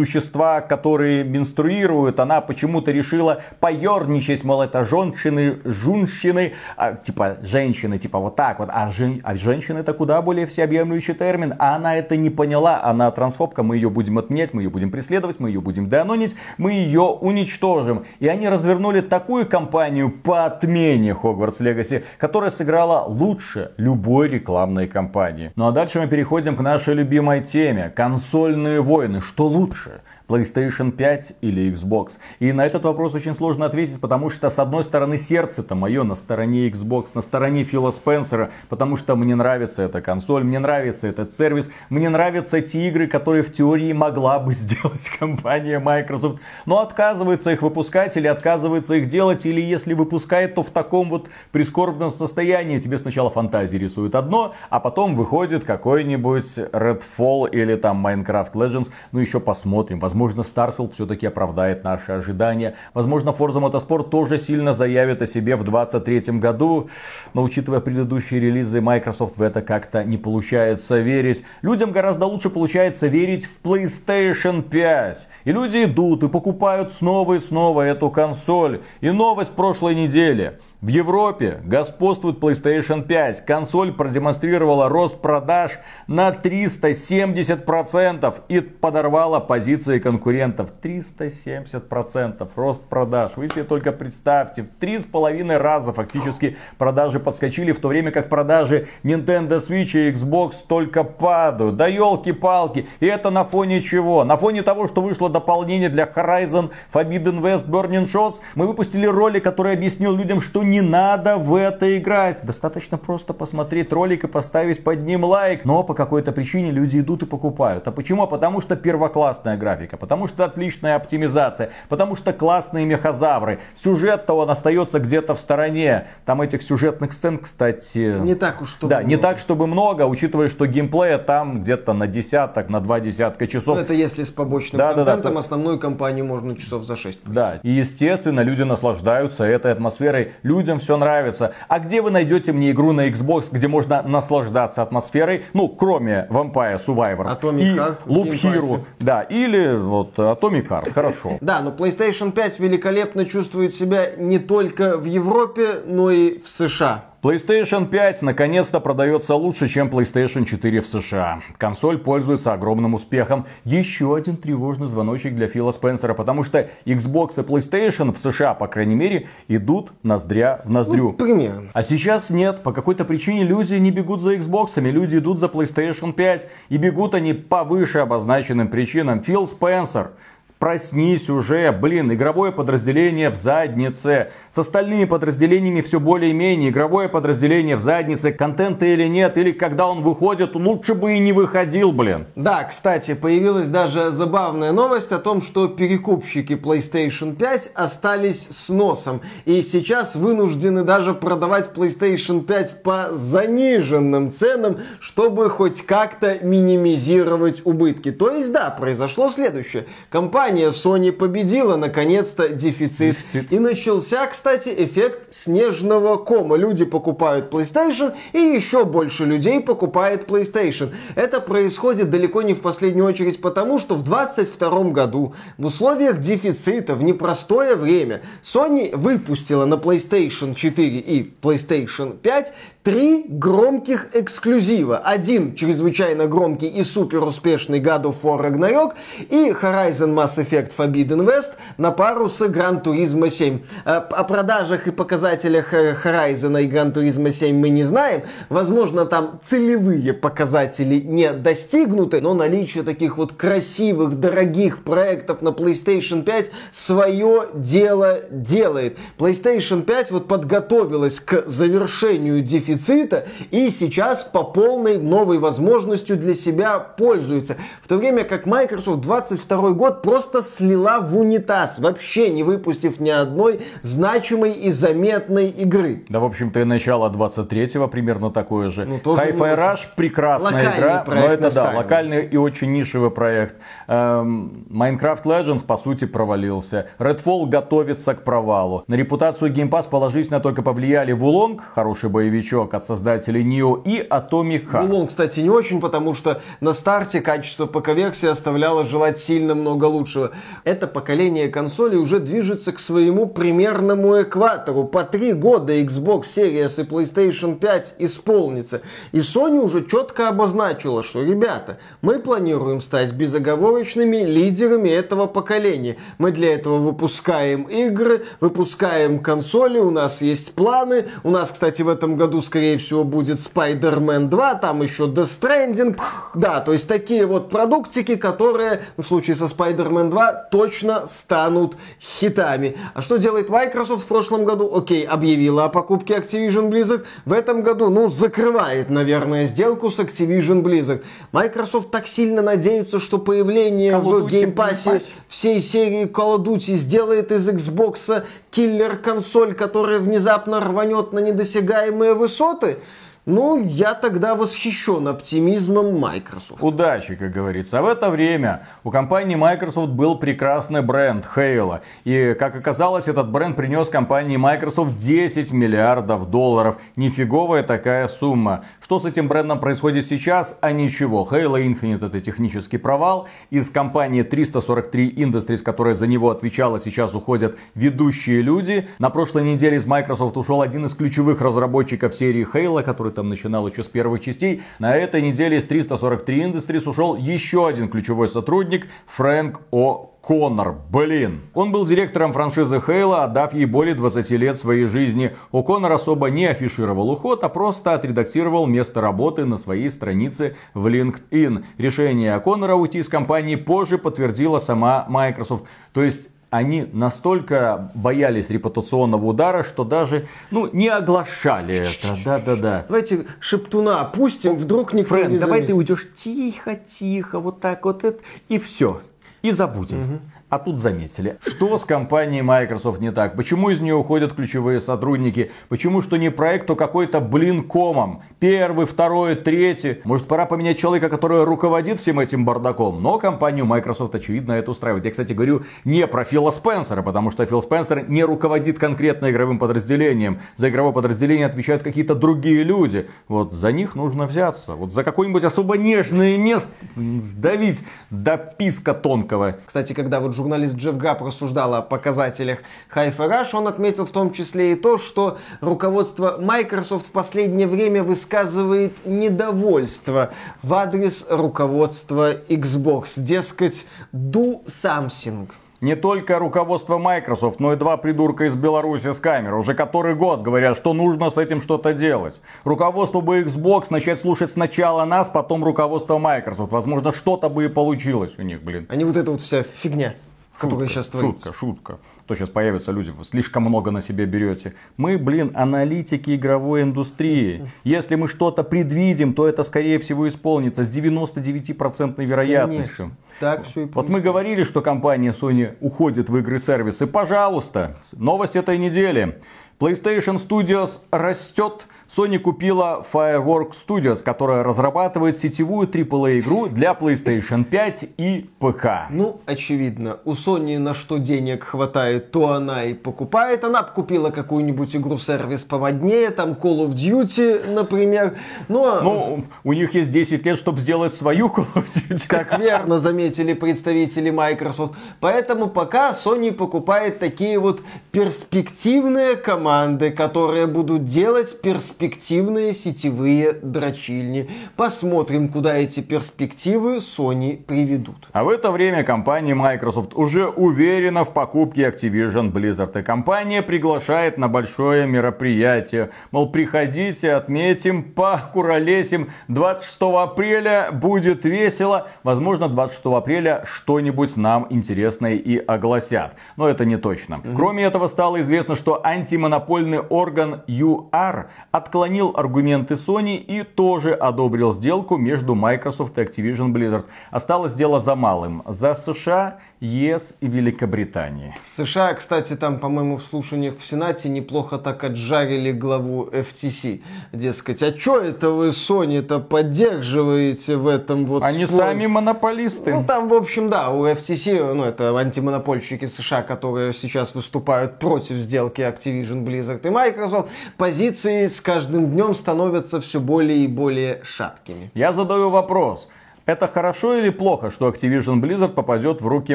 B: существа, которые менструируют, она почему-то решила поерничать, мол, это женщины, жунщины, а, типа женщины, типа вот так вот, а, жен, а женщины это куда более всеобъемлющий термин, а она это не поняла, она трансфобка, мы ее будем отменять, мы ее будем преследовать, мы ее будем деанонить, мы ее уничтожим. И они развернули такую кампанию по отмене Хогвартс Легаси, которая сыграла лучше любой рекламной кампании. Ну а дальше мы переходим к нашей любимой теме, консольные войны, что лучше? culture. PlayStation 5 или Xbox? И на этот вопрос очень сложно ответить, потому что, с одной стороны, сердце-то мое на стороне Xbox, на стороне Фила Спенсера, потому что мне нравится эта консоль, мне нравится этот сервис, мне нравятся те игры, которые в теории могла бы сделать компания Microsoft, но отказывается их выпускать или отказывается их делать, или если выпускает, то в таком вот прискорбном состоянии. Тебе сначала фантазии рисуют одно, а потом выходит какой-нибудь Redfall или там Minecraft Legends, ну еще посмотрим, возможно Возможно, Starfield все-таки оправдает наши ожидания. Возможно, Forza Motorsport тоже сильно заявит о себе в 2023 году. Но учитывая предыдущие релизы Microsoft, в это как-то не получается верить. Людям гораздо лучше получается верить в PlayStation 5. И люди идут и покупают снова и снова эту консоль. И новость прошлой недели. В Европе господствует PlayStation 5. Консоль продемонстрировала рост продаж на 370% и подорвала позиции конкурентов. 370% рост продаж. Вы себе только представьте, в 3,5 раза фактически продажи подскочили, в то время как продажи Nintendo Switch и Xbox только падают. Да елки-палки. И это на фоне чего? На фоне того, что вышло дополнение для Horizon Forbidden West Burning Shots, мы выпустили ролик, который объяснил людям, что не надо в это играть. Достаточно просто посмотреть ролик и поставить под ним лайк. Но по какой-то причине люди идут и покупают. А почему? Потому что первоклассная графика, потому что отличная оптимизация, потому что классные мехозавры. Сюжет-то он остается где-то в стороне. Там этих сюжетных сцен, кстати...
A: Не так уж, чтобы
B: Да, не так, чтобы много, учитывая, что геймплея там где-то на десяток, на два десятка часов.
A: Ну, это если с побочным
B: Да, да, да,
A: контентом,
B: то-
A: основную кампанию можно часов за 6.
B: Да, и естественно люди наслаждаются этой атмосферой, людям все нравится. А где вы найдете мне игру на Xbox, где можно наслаждаться атмосферой, ну, кроме Vampire Survivors
A: Atomic
B: и
A: Heart
B: Loop Hero, да, или вот Atomic Heart, хорошо.
A: Да, но PlayStation 5 великолепно чувствует себя не только в Европе, но и в США.
B: PlayStation 5 наконец-то продается лучше, чем PlayStation 4 в США. Консоль пользуется огромным успехом. Еще один тревожный звоночек для Фила Спенсера, потому что Xbox и PlayStation в США, по крайней мере, идут ноздря в ноздрю.
A: Ну, примерно.
B: А сейчас нет. По какой-то причине люди не бегут за Xbox, люди идут за PlayStation 5. И бегут они по выше обозначенным причинам. Фил Спенсер Проснись уже, блин, игровое подразделение в заднице. С остальными подразделениями все более-менее. Игровое подразделение в заднице, контента или нет, или когда он выходит, лучше бы и не выходил, блин.
A: Да, кстати, появилась даже забавная новость о том, что перекупщики PlayStation 5 остались с носом. И сейчас вынуждены даже продавать PlayStation 5 по заниженным ценам, чтобы хоть как-то минимизировать убытки. То есть, да, произошло следующее. Компания компания Sony победила наконец-то дефицит. дефицит. И начался, кстати, эффект снежного кома. Люди покупают PlayStation, и еще больше людей покупает PlayStation. Это происходит далеко не в последнюю очередь потому, что в 2022 году в условиях дефицита, в непростое время, Sony выпустила на PlayStation 4 и PlayStation 5 три громких эксклюзива. Один чрезвычайно громкий и супер успешный God of War Ragnarok и Horizon Mass Effect Forbidden West на пару с Gran Turismo 7. Э, о продажах и показателях э, Horizon и Gran Turismo 7 мы не знаем. Возможно, там целевые показатели не достигнуты, но наличие таких вот красивых, дорогих проектов на PlayStation 5 свое дело делает. PlayStation 5 вот подготовилась к завершению дефицита и сейчас по полной новой возможностью для себя пользуется. В то время как Microsoft 22 год просто просто слила в унитаз, вообще не выпустив ни одной значимой и заметной игры.
B: Да, в общем-то, и начало 23-го примерно такое же. Ну, Hi-Fi Rush прекрасная игра, но это да, локальный и очень нишевый проект. Эм, Minecraft Legends, по сути, провалился. Redfall готовится к провалу. На репутацию Game Pass положительно только повлияли Wulong, хороший боевичок от создателей Neo, и Atomic Heart.
A: Wulong, кстати, не очень, потому что на старте качество ПК-версии оставляло желать сильно много лучше лучшего. Это поколение консолей уже движется к своему примерному экватору. По три года Xbox Series и PlayStation 5 исполнится. И Sony уже четко обозначила, что, ребята, мы планируем стать безоговорочными лидерами этого поколения. Мы для этого выпускаем игры, выпускаем консоли, у нас есть планы. У нас, кстати, в этом году, скорее всего, будет Spider-Man 2, там еще Death Stranding. Да, то есть такие вот продуктики, которые в случае со Spider-Man Spider-Man 2 точно станут хитами. А что делает Microsoft в прошлом году? Окей, объявила о покупке Activision Blizzard. В этом году, ну, закрывает, наверное, сделку с Activision Blizzard. Microsoft так сильно надеется, что появление Call в Game Pass всей серии Call of Duty сделает из Xbox киллер-консоль, которая внезапно рванет на недосягаемые высоты. Ну, я тогда восхищен оптимизмом Microsoft.
B: Удачи, как говорится. А в это время у компании Microsoft был прекрасный бренд Halo. И, как оказалось, этот бренд принес компании Microsoft 10 миллиардов долларов. Нифиговая такая сумма. Что с этим брендом происходит сейчас? А ничего. Halo Infinite это технический провал. Из компании 343 Industries, которая за него отвечала, сейчас уходят ведущие люди. На прошлой неделе из Microsoft ушел один из ключевых разработчиков серии Halo, который который там начинал еще с первых частей. На этой неделе с 343 Industries ушел еще один ключевой сотрудник Фрэнк О. Коннор, блин. Он был директором франшизы Хейла, отдав ей более 20 лет своей жизни. О'Коннор особо не афишировал уход, а просто отредактировал место работы на своей странице в LinkedIn. Решение О'Коннора уйти из компании позже подтвердила сама Microsoft. То есть они настолько боялись репутационного удара, что даже ну, не оглашали это. Да-да-да.
A: Давайте шептуна опустим, вдруг никто Фрэн, не
B: давай ты уйдешь тихо-тихо, вот так вот это, и все. И забудем. Угу. А тут заметили, что с компанией Microsoft не так, почему из нее уходят ключевые сотрудники, почему что не проект, то какой-то блин комом. Первый, второй, третий. Может пора поменять человека, который руководит всем этим бардаком. Но компанию Microsoft очевидно это устраивает. Я, кстати, говорю не про Фила Спенсера, потому что Фил Спенсер не руководит конкретно игровым подразделением. За игровое подразделение отвечают какие-то другие люди. Вот за них нужно взяться. Вот за какое-нибудь особо нежное место сдавить до писка тонкого.
A: Кстати, когда вот журналист Джефф Габ рассуждал о показателях Hi-Fi Rush, он отметил в том числе и то, что руководство Microsoft в последнее время высказывает недовольство в адрес руководства Xbox. Дескать, do something.
B: Не только руководство Microsoft, но и два придурка из Беларуси с камеры. Уже который год говорят, что нужно с этим что-то делать. Руководство бы Xbox начать слушать сначала нас, потом руководство Microsoft. Возможно, что-то бы и получилось у них, блин.
A: А не вот эта вот вся фигня. Которая сейчас творится.
B: Шутка, шутка. То сейчас появятся люди, вы слишком много на себе берете. Мы, блин, аналитики игровой индустрии. Если мы что-то предвидим, то это, скорее всего, исполнится с 99% вероятностью. Конечно.
A: Так все и
B: Вот мы говорили, что компания Sony уходит в игры-сервисы. Пожалуйста, новость этой недели. PlayStation Studios растет Sony купила Fireworks Studios, которая разрабатывает сетевую AAA-игру для PlayStation 5 и ПК.
A: Ну, очевидно, у Sony на что денег хватает, то она и покупает. Она купила какую-нибудь игру-сервис помоднее, там Call of Duty, например.
B: Но... Ну, а ну, у них есть 10 лет, чтобы сделать свою Call of
A: Duty. Как верно заметили представители Microsoft. Поэтому пока Sony покупает такие вот перспективные команды, которые будут делать перспективные перспективные сетевые дрочильни. Посмотрим, куда эти перспективы Sony приведут.
B: А в это время компания Microsoft уже уверена в покупке Activision Blizzard. И компания приглашает на большое мероприятие. Мол, приходите, отметим, покуролесим. 26 апреля будет весело. Возможно, 26 апреля что-нибудь нам интересное и огласят. Но это не точно. Кроме этого, стало известно, что антимонопольный орган UR от отклонил аргументы Sony и тоже одобрил сделку между Microsoft и Activision Blizzard. Осталось дело за малым. За США ЕС и Великобритании.
A: В США, кстати, там, по-моему, в слушаниях в Сенате неплохо так отжарили главу FTC. Дескать, а что это вы Sony-то поддерживаете в этом вот
B: Они споре? сами монополисты.
A: Ну, там, в общем, да, у FTC, ну, это антимонопольщики США, которые сейчас выступают против сделки Activision, Blizzard и Microsoft, позиции с каждым днем становятся все более и более шаткими.
B: Я задаю вопрос. Это хорошо или плохо, что Activision Blizzard попадет в руки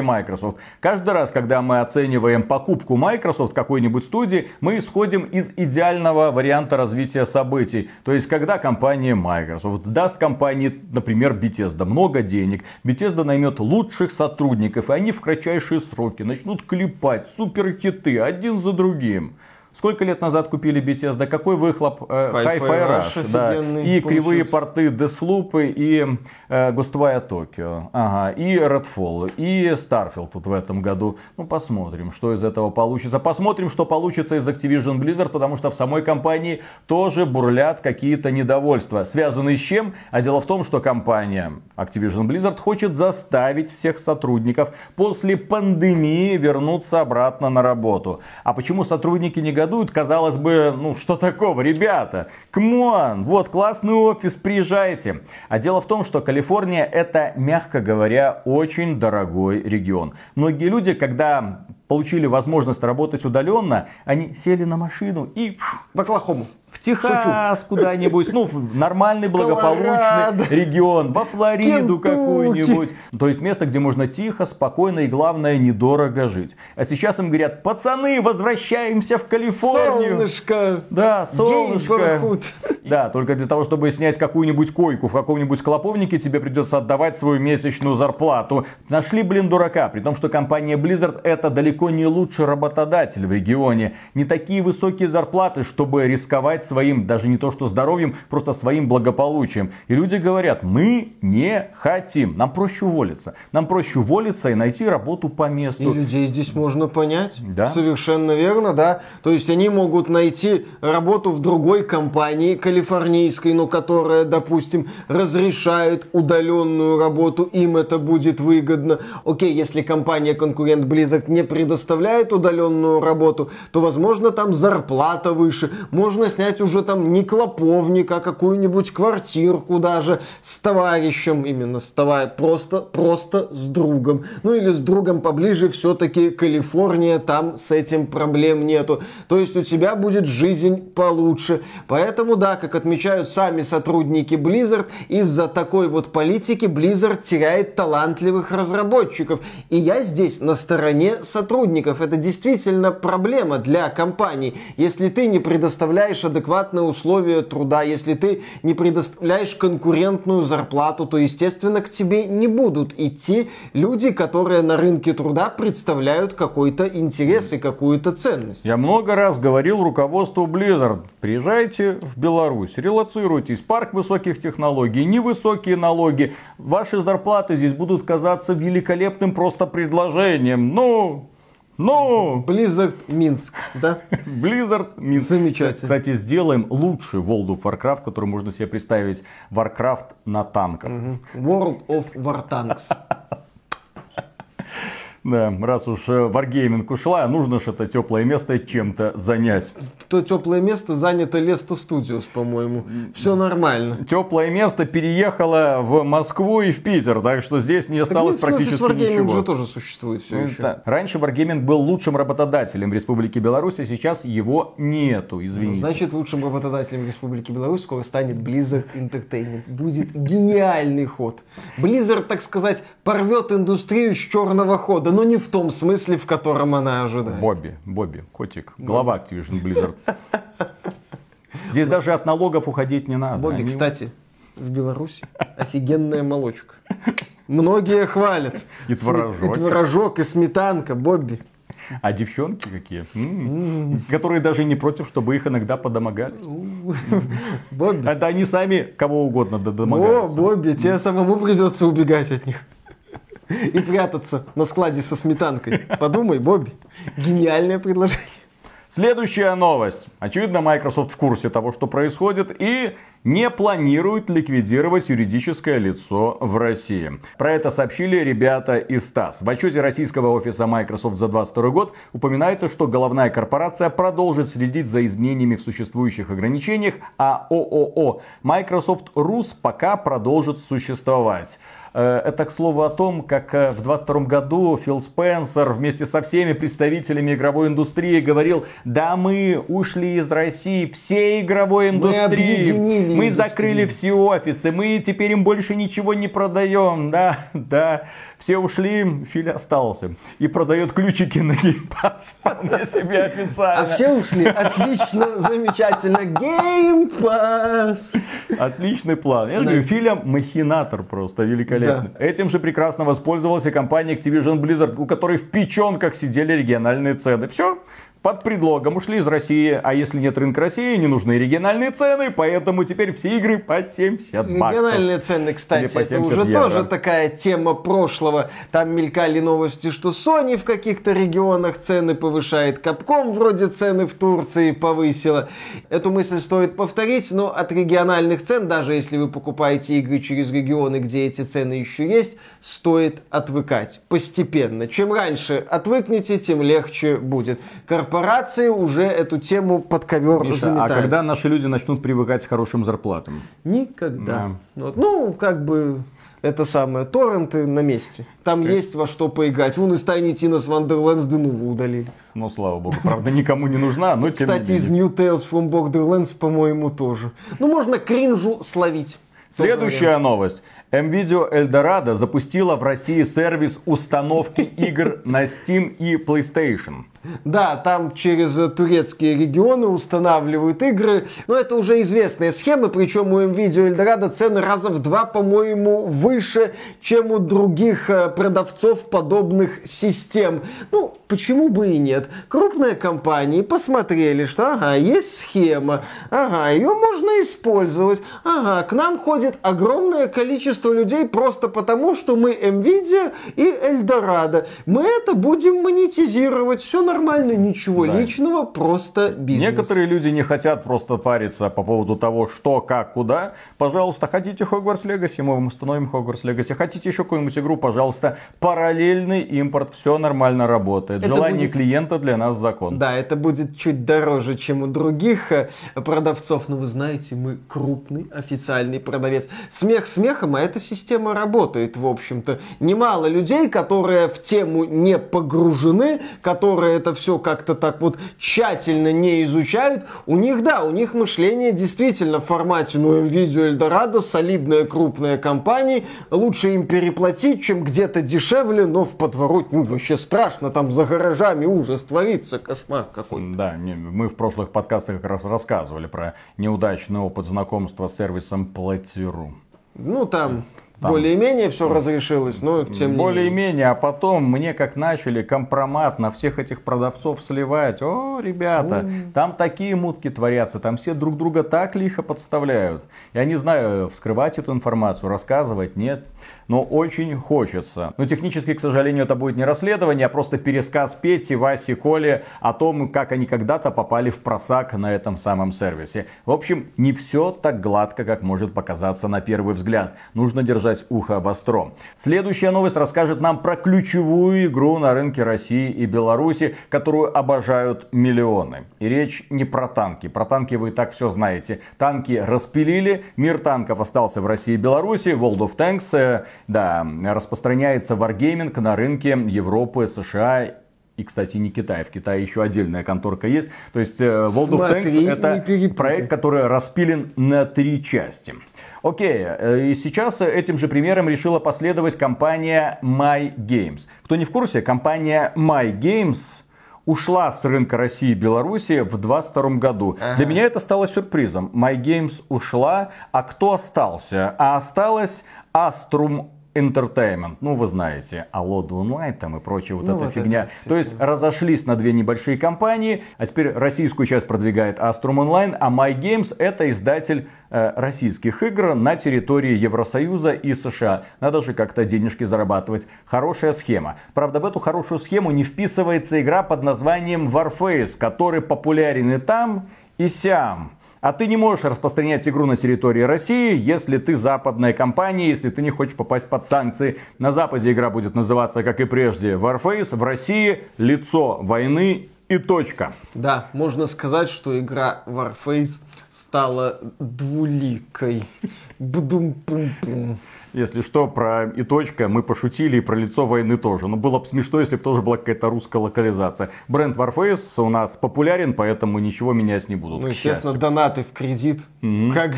B: Microsoft? Каждый раз, когда мы оцениваем покупку Microsoft какой-нибудь студии, мы исходим из идеального варианта развития событий. То есть, когда компания Microsoft даст компании, например, Bethesda много денег, Bethesda наймет лучших сотрудников, и они в кратчайшие сроки начнут клепать суперхиты один за другим. Сколько лет назад купили Bethesda? какой выхлоп?
A: Э, Hi-Fi Rush, Rush
B: да. И кривые порты Deathloop, и э, Ghostwire Tokyo, ага, и Redfall, и Starfield вот в этом году. Ну, посмотрим, что из этого получится. Посмотрим, что получится из Activision Blizzard, потому что в самой компании тоже бурлят какие-то недовольства. Связанные с чем? А дело в том, что компания Activision Blizzard хочет заставить всех сотрудников после пандемии вернуться обратно на работу. А почему сотрудники не готовы негодуют, казалось бы, ну что такого, ребята, come on, вот классный офис, приезжайте. А дело в том, что Калифорния это, мягко говоря, очень дорогой регион. Многие люди, когда получили возможность работать удаленно, они сели на машину и
A: в Оклахому
B: в Техас куда-нибудь, ну, в нормальный благополучный регион, во Флориду какую-нибудь. То есть место, где можно тихо, спокойно и, главное, недорого жить. А сейчас им говорят, пацаны, возвращаемся в Калифорнию.
A: Солнышко.
B: Да, солнышко. Да, только для того, чтобы снять какую-нибудь койку в каком-нибудь клоповнике, тебе придется отдавать свою месячную зарплату. Нашли, блин, дурака. При том, что компания Blizzard это далеко не лучший работодатель в регионе. Не такие высокие зарплаты, чтобы рисковать своим, даже не то что здоровьем, просто своим благополучием. И люди говорят, мы не хотим, нам проще уволиться. Нам проще уволиться и найти работу по месту.
A: И людей здесь можно понять. Да. Совершенно верно, да. То есть они могут найти работу в другой компании калифорнийской, но которая, допустим, разрешает удаленную работу, им это будет выгодно. Окей, если компания-конкурент Blizzard не предоставляет удаленную работу, то, возможно, там зарплата выше, можно снять снять уже там не клоповник, а какую-нибудь квартирку даже с товарищем, именно с товарищем, просто, просто с другом. Ну или с другом поближе, все-таки Калифорния, там с этим проблем нету. То есть у тебя будет жизнь получше. Поэтому, да, как отмечают сами сотрудники Blizzard, из-за такой вот политики Blizzard теряет талантливых разработчиков. И я здесь на стороне сотрудников. Это действительно проблема для компаний. Если ты не предоставляешь адекватные условия труда, если ты не предоставляешь конкурентную зарплату, то, естественно, к тебе не будут идти люди, которые на рынке труда представляют какой-то интерес и какую-то ценность.
B: Я много раз говорил руководству Blizzard, приезжайте в Беларусь. Релацируйтесь. Парк высоких технологий, невысокие налоги. Ваши зарплаты здесь будут казаться великолепным просто предложением. Ну, ну,
A: Blizzard Минск, да?
B: Blizzard Минск.
A: Замечательно.
B: Кстати, сделаем лучший World of Warcraft, который можно себе представить. Warcraft на танках.
A: World of War Tanks.
B: Да, раз уж э, Wargaming ушла, нужно же это теплое место чем-то занять.
A: То теплое место занято Лесто Студиос, по-моему. Все нормально.
B: Теплое место переехало в Москву и в Питер, так что здесь не осталось
A: Так,
B: практически
A: офис Wargaming
B: ничего.
A: же тоже существует все еще.
B: Да. Раньше Wargaming был лучшим работодателем в Республике Беларусь, а сейчас его нету, извините.
A: Значит, лучшим работодателем Республики Беларусь скоро станет Blizzard Entertainment. Будет гениальный ход. Blizzard, так сказать, порвет индустрию с черного хода, но не в том смысле, в котором она ожидает.
B: Бобби, Бобби, котик, глава Activision Blizzard. Здесь даже от налогов уходить не надо.
A: Бобби,
B: Они-
A: кстати, в Беларуси офигенная молочка. Многие хвалят.
B: И творожок.
A: И творожок, и сметанка, Бобби.
B: А девчонки какие? Которые даже не против, чтобы их иногда подомогались.
A: Бобби.
B: Это они сами кого угодно
A: О,
B: домогаются.
A: Бобби, тебе самому придется убегать от них. И прятаться на складе со сметанкой. Подумай, Бобби. Гениальное предложение.
B: Следующая новость. Очевидно, Microsoft в курсе того, что происходит, и не планирует ликвидировать юридическое лицо в России. Про это сообщили ребята из ТАСС. В отчете российского офиса Microsoft за 2022 год упоминается, что головная корпорация продолжит следить за изменениями в существующих ограничениях, а ООО Microsoft Rus пока продолжит существовать. Э, Это, к слову, о том, как э, в 22 году Фил Спенсер вместе со всеми представителями игровой индустрии говорил, да мы ушли из России всей игровой индустрии, мы
A: индустрию».
B: закрыли все офисы, мы теперь им больше ничего не продаем, да, да. Все ушли, Фил остался и продает ключики на геймпас вполне себе официально.
A: А все ушли? Отлично, замечательно. Pass.
B: Отличный план. Я говорю, Филя махинатор просто великолепный. Этим же прекрасно воспользовалась и компания Activision Blizzard, у которой в печенках сидели региональные цены. Все, под предлогом ушли из России, а если нет рынка России, не нужны региональные цены, поэтому теперь все игры по 70 баксов.
A: Региональные цены, кстати, это
B: 70
A: уже
B: евро.
A: тоже такая тема прошлого. Там мелькали новости, что Sony в каких-то регионах цены повышает, Capcom вроде цены в Турции повысила. Эту мысль стоит повторить, но от региональных цен, даже если вы покупаете игры через регионы, где эти цены еще есть, стоит отвыкать постепенно. Чем раньше отвыкнете, тем легче будет. Корпорации уже эту тему под ковер
B: Миша, а
A: заметают.
B: когда наши люди начнут привыкать к хорошим зарплатам?
A: Никогда. Вот. Ну, как бы это самое, торренты на месте. Там есть во что поиграть. Вон из Tiny Tina's Wonderlands Denuvo удалили.
B: Ну, слава богу, правда, никому не нужна, но тем
A: Кстати, из. New Tales from Borderlands, по-моему, тоже. Ну, можно кринжу словить.
B: Следующая новость. NVIDIA Eldorado запустила в России сервис установки игр на Steam и PlayStation.
A: Да, там через э, турецкие регионы устанавливают игры. Но это уже известные схемы, причем у NVIDIA Eldorado цены раза в два, по-моему, выше, чем у других э, продавцов подобных систем. Ну, почему бы и нет? Крупные компании посмотрели, что ага, есть схема, ага, ее можно использовать, ага, к нам ходит огромное количество людей просто потому, что мы NVIDIA и Eldorado. Мы это будем монетизировать, все нормально, ничего
B: Да.
A: личного, просто бизнес.
B: Некоторые люди не хотят просто париться по поводу того, что, как, куда. Пожалуйста, хотите Hogwarts Legacy, мы вам установим Hogwarts Legacy. Хотите еще какую-нибудь игру, пожалуйста. Параллельный импорт, все нормально работает.
A: Это
B: Желание
A: будет-
B: клиента для нас закон.
A: Да, это будет чуть дороже, чем у других э, продавцов, но вы знаете, мы крупный официальный продавец. Смех смехом, а эта система работает, в общем-то. Немало людей, которые в тему не погружены, которые это все как-то так вот тщательно не изучают, у них, да, у них мышление действительно в формате, ну, NVIDIA Eldorado, солидная крупная компания, лучше им переплатить, чем где-то дешевле, но в подворот, ну, вообще страшно, там за гаражами ужас творится, кошмар какой.
B: Да, не- мы в прошлых подкастах как раз рассказывали про неудачный опыт знакомства с сервисом Платиру.
A: Ну, там Там. Более-менее все разрешилось, но тем
B: не Более-менее, а потом мне как начали компромат на всех этих продавцов сливать. О, ребята, mm. там такие мутки творятся, там все друг друга так лихо подставляют. Я не знаю, вскрывать эту информацию, рассказывать, нет но очень хочется. Но технически, к сожалению, это будет не расследование, а просто пересказ Пети, Васи, Коли о том, как они когда-то попали в просак на этом самом сервисе. В общем, не все так гладко, как может показаться на первый взгляд. Нужно держать ухо востро. Следующая новость расскажет нам про ключевую игру на рынке России и Беларуси, которую обожают миллионы. И речь не про танки. Про танки вы и так все знаете. Танки распилили, мир танков остался в России и Беларуси, World of Tanks э, да, распространяется Wargaming на рынке Европы, США и, кстати, не Китай. В Китае еще отдельная конторка есть. То есть э, World Смотри, of Tanks это проект, который распилен на три части. Окей, э, и сейчас этим же примером решила последовать компания My Games. Кто не в курсе, компания My Games ушла с рынка России и Беларуси в 2022 году. Ага. Для меня это стало сюрпризом. My Games ушла, а кто остался? А осталась Astrum Entertainment, ну вы знаете, Алода онлайн там и прочая вот ну, эта вот фигня. Это То есть разошлись на две небольшие компании, а теперь российскую часть продвигает Astrum Online, а My Games это издатель э, российских игр на территории Евросоюза и США. Надо же как-то денежки зарабатывать. Хорошая схема. Правда, в эту хорошую схему не вписывается игра под названием Warface, который популярен и там, и сям. А ты не можешь распространять игру на территории России, если ты западная компания, если ты не хочешь попасть под санкции. На Западе игра будет называться, как и прежде, Warface. В России лицо войны и точка.
A: Да, можно сказать, что игра Warface стала двуликой. Бдум-пум-пум.
B: Если что, про и точка мы пошутили, и про лицо войны тоже. Но было бы смешно, если бы тоже была какая-то русская локализация. Бренд Warface у нас популярен, поэтому ничего менять не будут.
A: Ну, естественно, донаты в кредит. Mm-hmm. Как,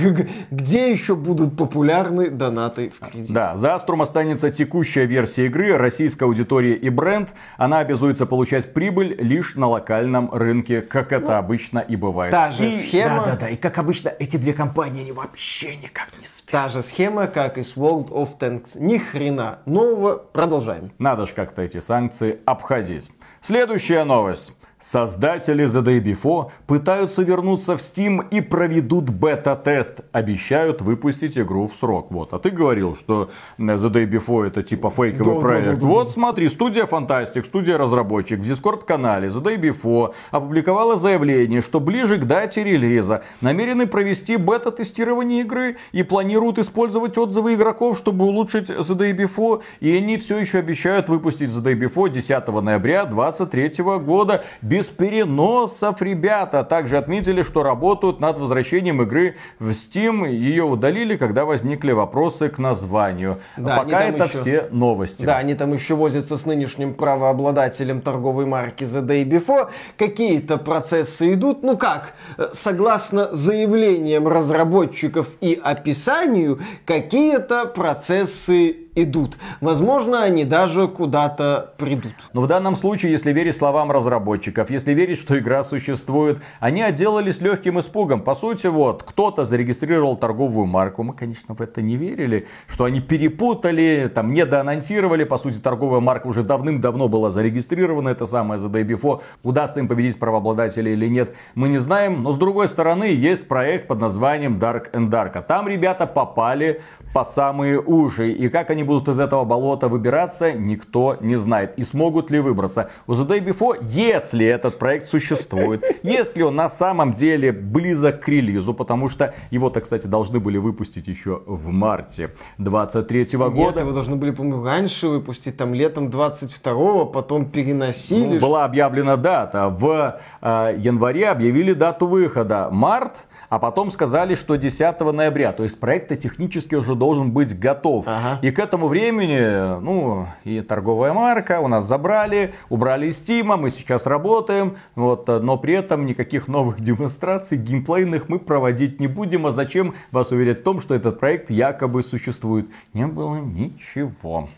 A: где еще будут популярны донаты в кредит?
B: Да, за Аструм останется текущая версия игры, российская аудитория и бренд. Она обязуется получать прибыль лишь на локальном рынке, как это ну, обычно и бывает.
A: Та же и, схема.
B: Да, да, да. И как обычно, эти две компании, они вообще никак не связаны.
A: Та же схема, как и с World World of Tanks. Ни хрена нового. Продолжаем.
B: Надо же как-то эти санкции обходить. Следующая новость. Создатели The Day Before пытаются вернуться в Steam и проведут бета-тест. Обещают выпустить игру в срок. Вот. А ты говорил, что The Day Before это типа фейковый да, проект. Да, да, да, вот смотри, студия Фантастик, студия разработчик в Discord-канале The Day Before опубликовала заявление, что ближе к дате релиза намерены провести бета-тестирование игры и планируют использовать отзывы игроков, чтобы улучшить The Day Before. И они все еще обещают выпустить The Day Before 10 ноября 2023 года без переносов, ребята. Также отметили, что работают над возвращением игры в Steam. Ее удалили, когда возникли вопросы к названию. Да, Пока это еще... все новости.
A: Да, они там еще возятся с нынешним правообладателем торговой марки The Day Before. Какие-то процессы идут. Ну как, согласно заявлениям разработчиков и описанию, какие-то процессы идут. Возможно, они даже куда-то придут.
B: Но в данном случае, если верить словам разработчиков, если верить, что игра существует, они отделались легким испугом. По сути, вот, кто-то зарегистрировал торговую марку. Мы, конечно, в это не верили, что они перепутали, там, не доанонсировали. По сути, торговая марка уже давным-давно была зарегистрирована, это самое The Day Before. Удастся им победить правообладателей или нет, мы не знаем. Но, с другой стороны, есть проект под названием Dark and Dark. Там ребята попали по самые уши. И как они будут из этого болота выбираться, никто не знает. И смогут ли выбраться. У The Day Before, если этот проект существует, если он на самом деле близок к релизу, потому что его-то, кстати, должны были выпустить еще в марте 23 -го года. Нет,
A: его должны были, по-моему, раньше выпустить, там летом 22-го, потом переносили.
B: Ну, была объявлена дата. В э, январе объявили дату выхода. Март а потом сказали, что 10 ноября. То есть проект технически уже должен быть готов. Ага. И к этому времени, ну, и торговая марка у нас забрали, убрали из Steam, мы сейчас работаем, вот, но при этом никаких новых демонстраций геймплейных мы проводить не будем. А зачем вас уверять в том, что этот проект якобы существует? Не было ничего.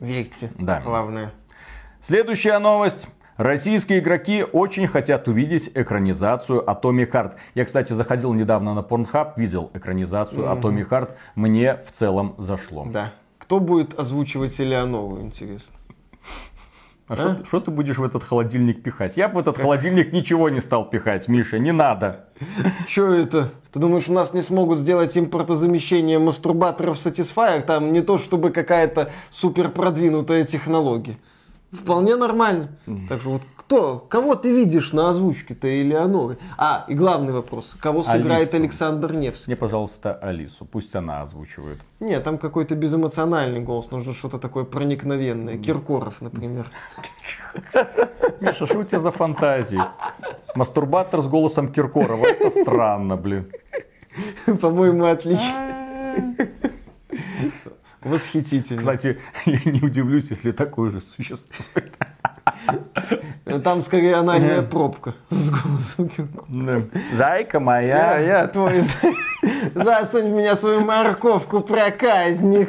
A: Верьте. Да. Главное.
B: Следующая новость. Российские игроки очень хотят увидеть экранизацию Atomic Heart. Я, кстати, заходил недавно на Pornhub, видел экранизацию mm-hmm. Atomic Heart. Мне в целом зашло.
A: Да. Кто будет озвучивать Элеонову, интересно?
B: А, а? что ты будешь в этот холодильник пихать? Я бы в этот холодильник ничего не стал пихать, Миша, не надо.
A: Что это? Ты думаешь, у нас не смогут сделать импортозамещение мастурбаторов Satisfyer? Там не то, чтобы какая-то супер продвинутая технология. Вполне нормально. Так что вот кто, кого ты видишь на озвучке-то Элеоноры? А, и главный вопрос, кого сыграет Алису. Александр Невский?
B: Мне, пожалуйста, Алису, пусть она озвучивает.
A: Нет, там какой-то безэмоциональный голос, нужно что-то такое проникновенное. Киркоров, например.
B: Миша, что у тебя за фантазии? Мастурбатор с голосом Киркорова, это странно, блин.
A: По-моему, отлично. Восхитительно.
B: Кстати, я не удивлюсь, если такое же существует.
A: Там скорее анальная пробка с голосом
B: да. Зайка моя.
A: Я, я твой Засунь в меня свою морковку, проказник.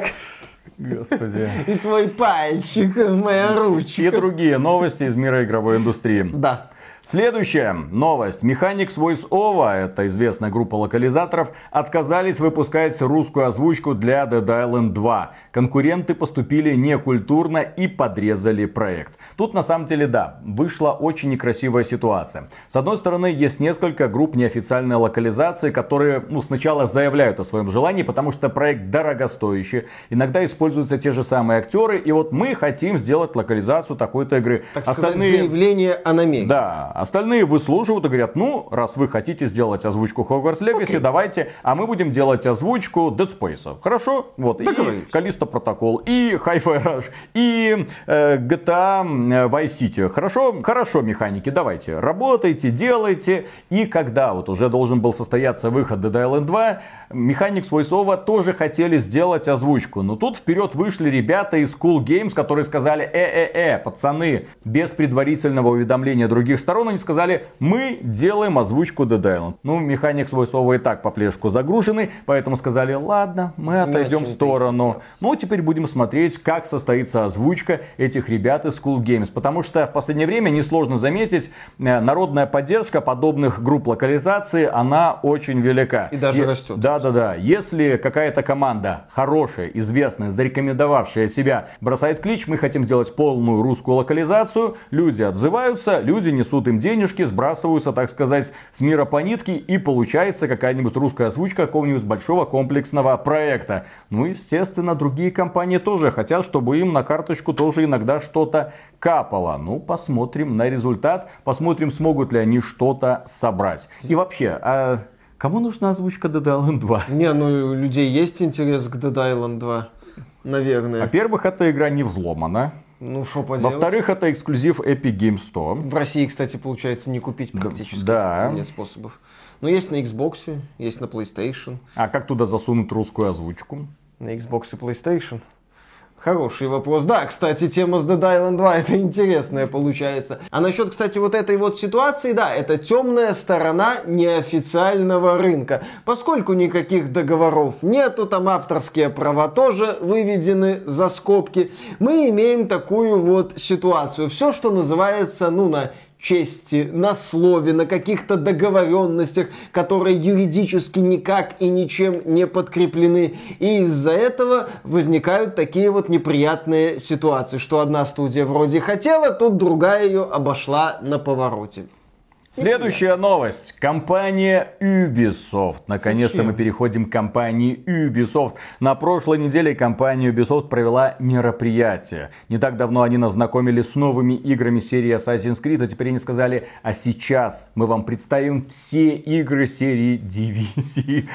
B: Господи.
A: И свой пальчик в мою ручку.
B: И другие новости из мира игровой индустрии.
A: Да.
B: Следующая новость. Mechanics Voice Over, это известная группа локализаторов, отказались выпускать русскую озвучку для Dead Island 2. Конкуренты поступили некультурно и подрезали проект. Тут на самом деле да, вышла очень некрасивая ситуация. С одной стороны, есть несколько групп неофициальной локализации, которые ну, сначала заявляют о своем желании, потому что проект дорогостоящий. Иногда используются те же самые актеры, и вот мы хотим сделать локализацию такой-то игры.
A: Так Остальные... сказать, заявление о намеке.
B: Да, остальные выслуживают и говорят, ну, раз вы хотите сделать озвучку Hogwarts Legacy, okay. давайте, а мы будем делать озвучку Dead Space. Хорошо? Вот. И Калиста Протокол, и Hi-Fi Rush, и э, GTA Vice City. Хорошо, хорошо, механики, давайте, работайте, делайте. И когда вот уже должен был состояться выход Dead Island 2, Mechanics Voiceover тоже хотели сделать озвучку. Но тут вперед вышли ребята из Cool Games, которые сказали, э-э-э, пацаны, без предварительного уведомления других сторон, они сказали, мы делаем озвучку Dead Island. Ну, Mechanics Voiceover и так по плешку загружены, поэтому сказали, ладно, мы отойдем в сторону. Ну, теперь будем смотреть, как состоится озвучка этих ребят из Cool Games. Потому что в последнее время, несложно заметить, э, народная поддержка подобных групп локализации, она очень велика.
A: И даже и, растет.
B: Да, да-да-да. Если какая-то команда хорошая, известная, зарекомендовавшая себя, бросает клич, мы хотим сделать полную русскую локализацию, люди отзываются, люди несут им денежки, сбрасываются, так сказать, с мира по нитке, и получается какая-нибудь русская озвучка какого-нибудь большого комплексного проекта. Ну, естественно, другие компании тоже хотят, чтобы им на карточку тоже иногда что-то капало. Ну, посмотрим на результат, посмотрим, смогут ли они что-то собрать. И вообще, а Кому нужна озвучка Dead Island 2?
A: Не, ну у людей есть интерес к Dead Island 2, наверное.
B: Во-первых, эта игра не взломана.
A: Ну, что поделать.
B: Во-вторых, это эксклюзив Epic Games 100.
A: В России, кстати, получается не купить практически.
B: Да.
A: Нет способов. Но есть на Xbox, есть на PlayStation.
B: А как туда засунуть русскую озвучку?
A: На Xbox и PlayStation. Хороший вопрос. Да, кстати, тема с Dead Island 2 это интересная получается. А насчет, кстати, вот этой вот ситуации, да, это темная сторона неофициального рынка. Поскольку никаких договоров нету, там авторские права тоже выведены за скобки, мы имеем такую вот ситуацию. Все, что называется, ну, на чести, на слове, на каких-то договоренностях, которые юридически никак и ничем не подкреплены. И из-за этого возникают такие вот неприятные ситуации, что одна студия вроде хотела, тут другая ее обошла на повороте.
B: Следующая новость. Компания Ubisoft. Наконец-то мы переходим к компании Ubisoft. На прошлой неделе компания Ubisoft провела мероприятие. Не так давно они нас знакомили с новыми играми серии Assassin's Creed, а теперь они сказали, а сейчас мы вам представим все игры серии Division.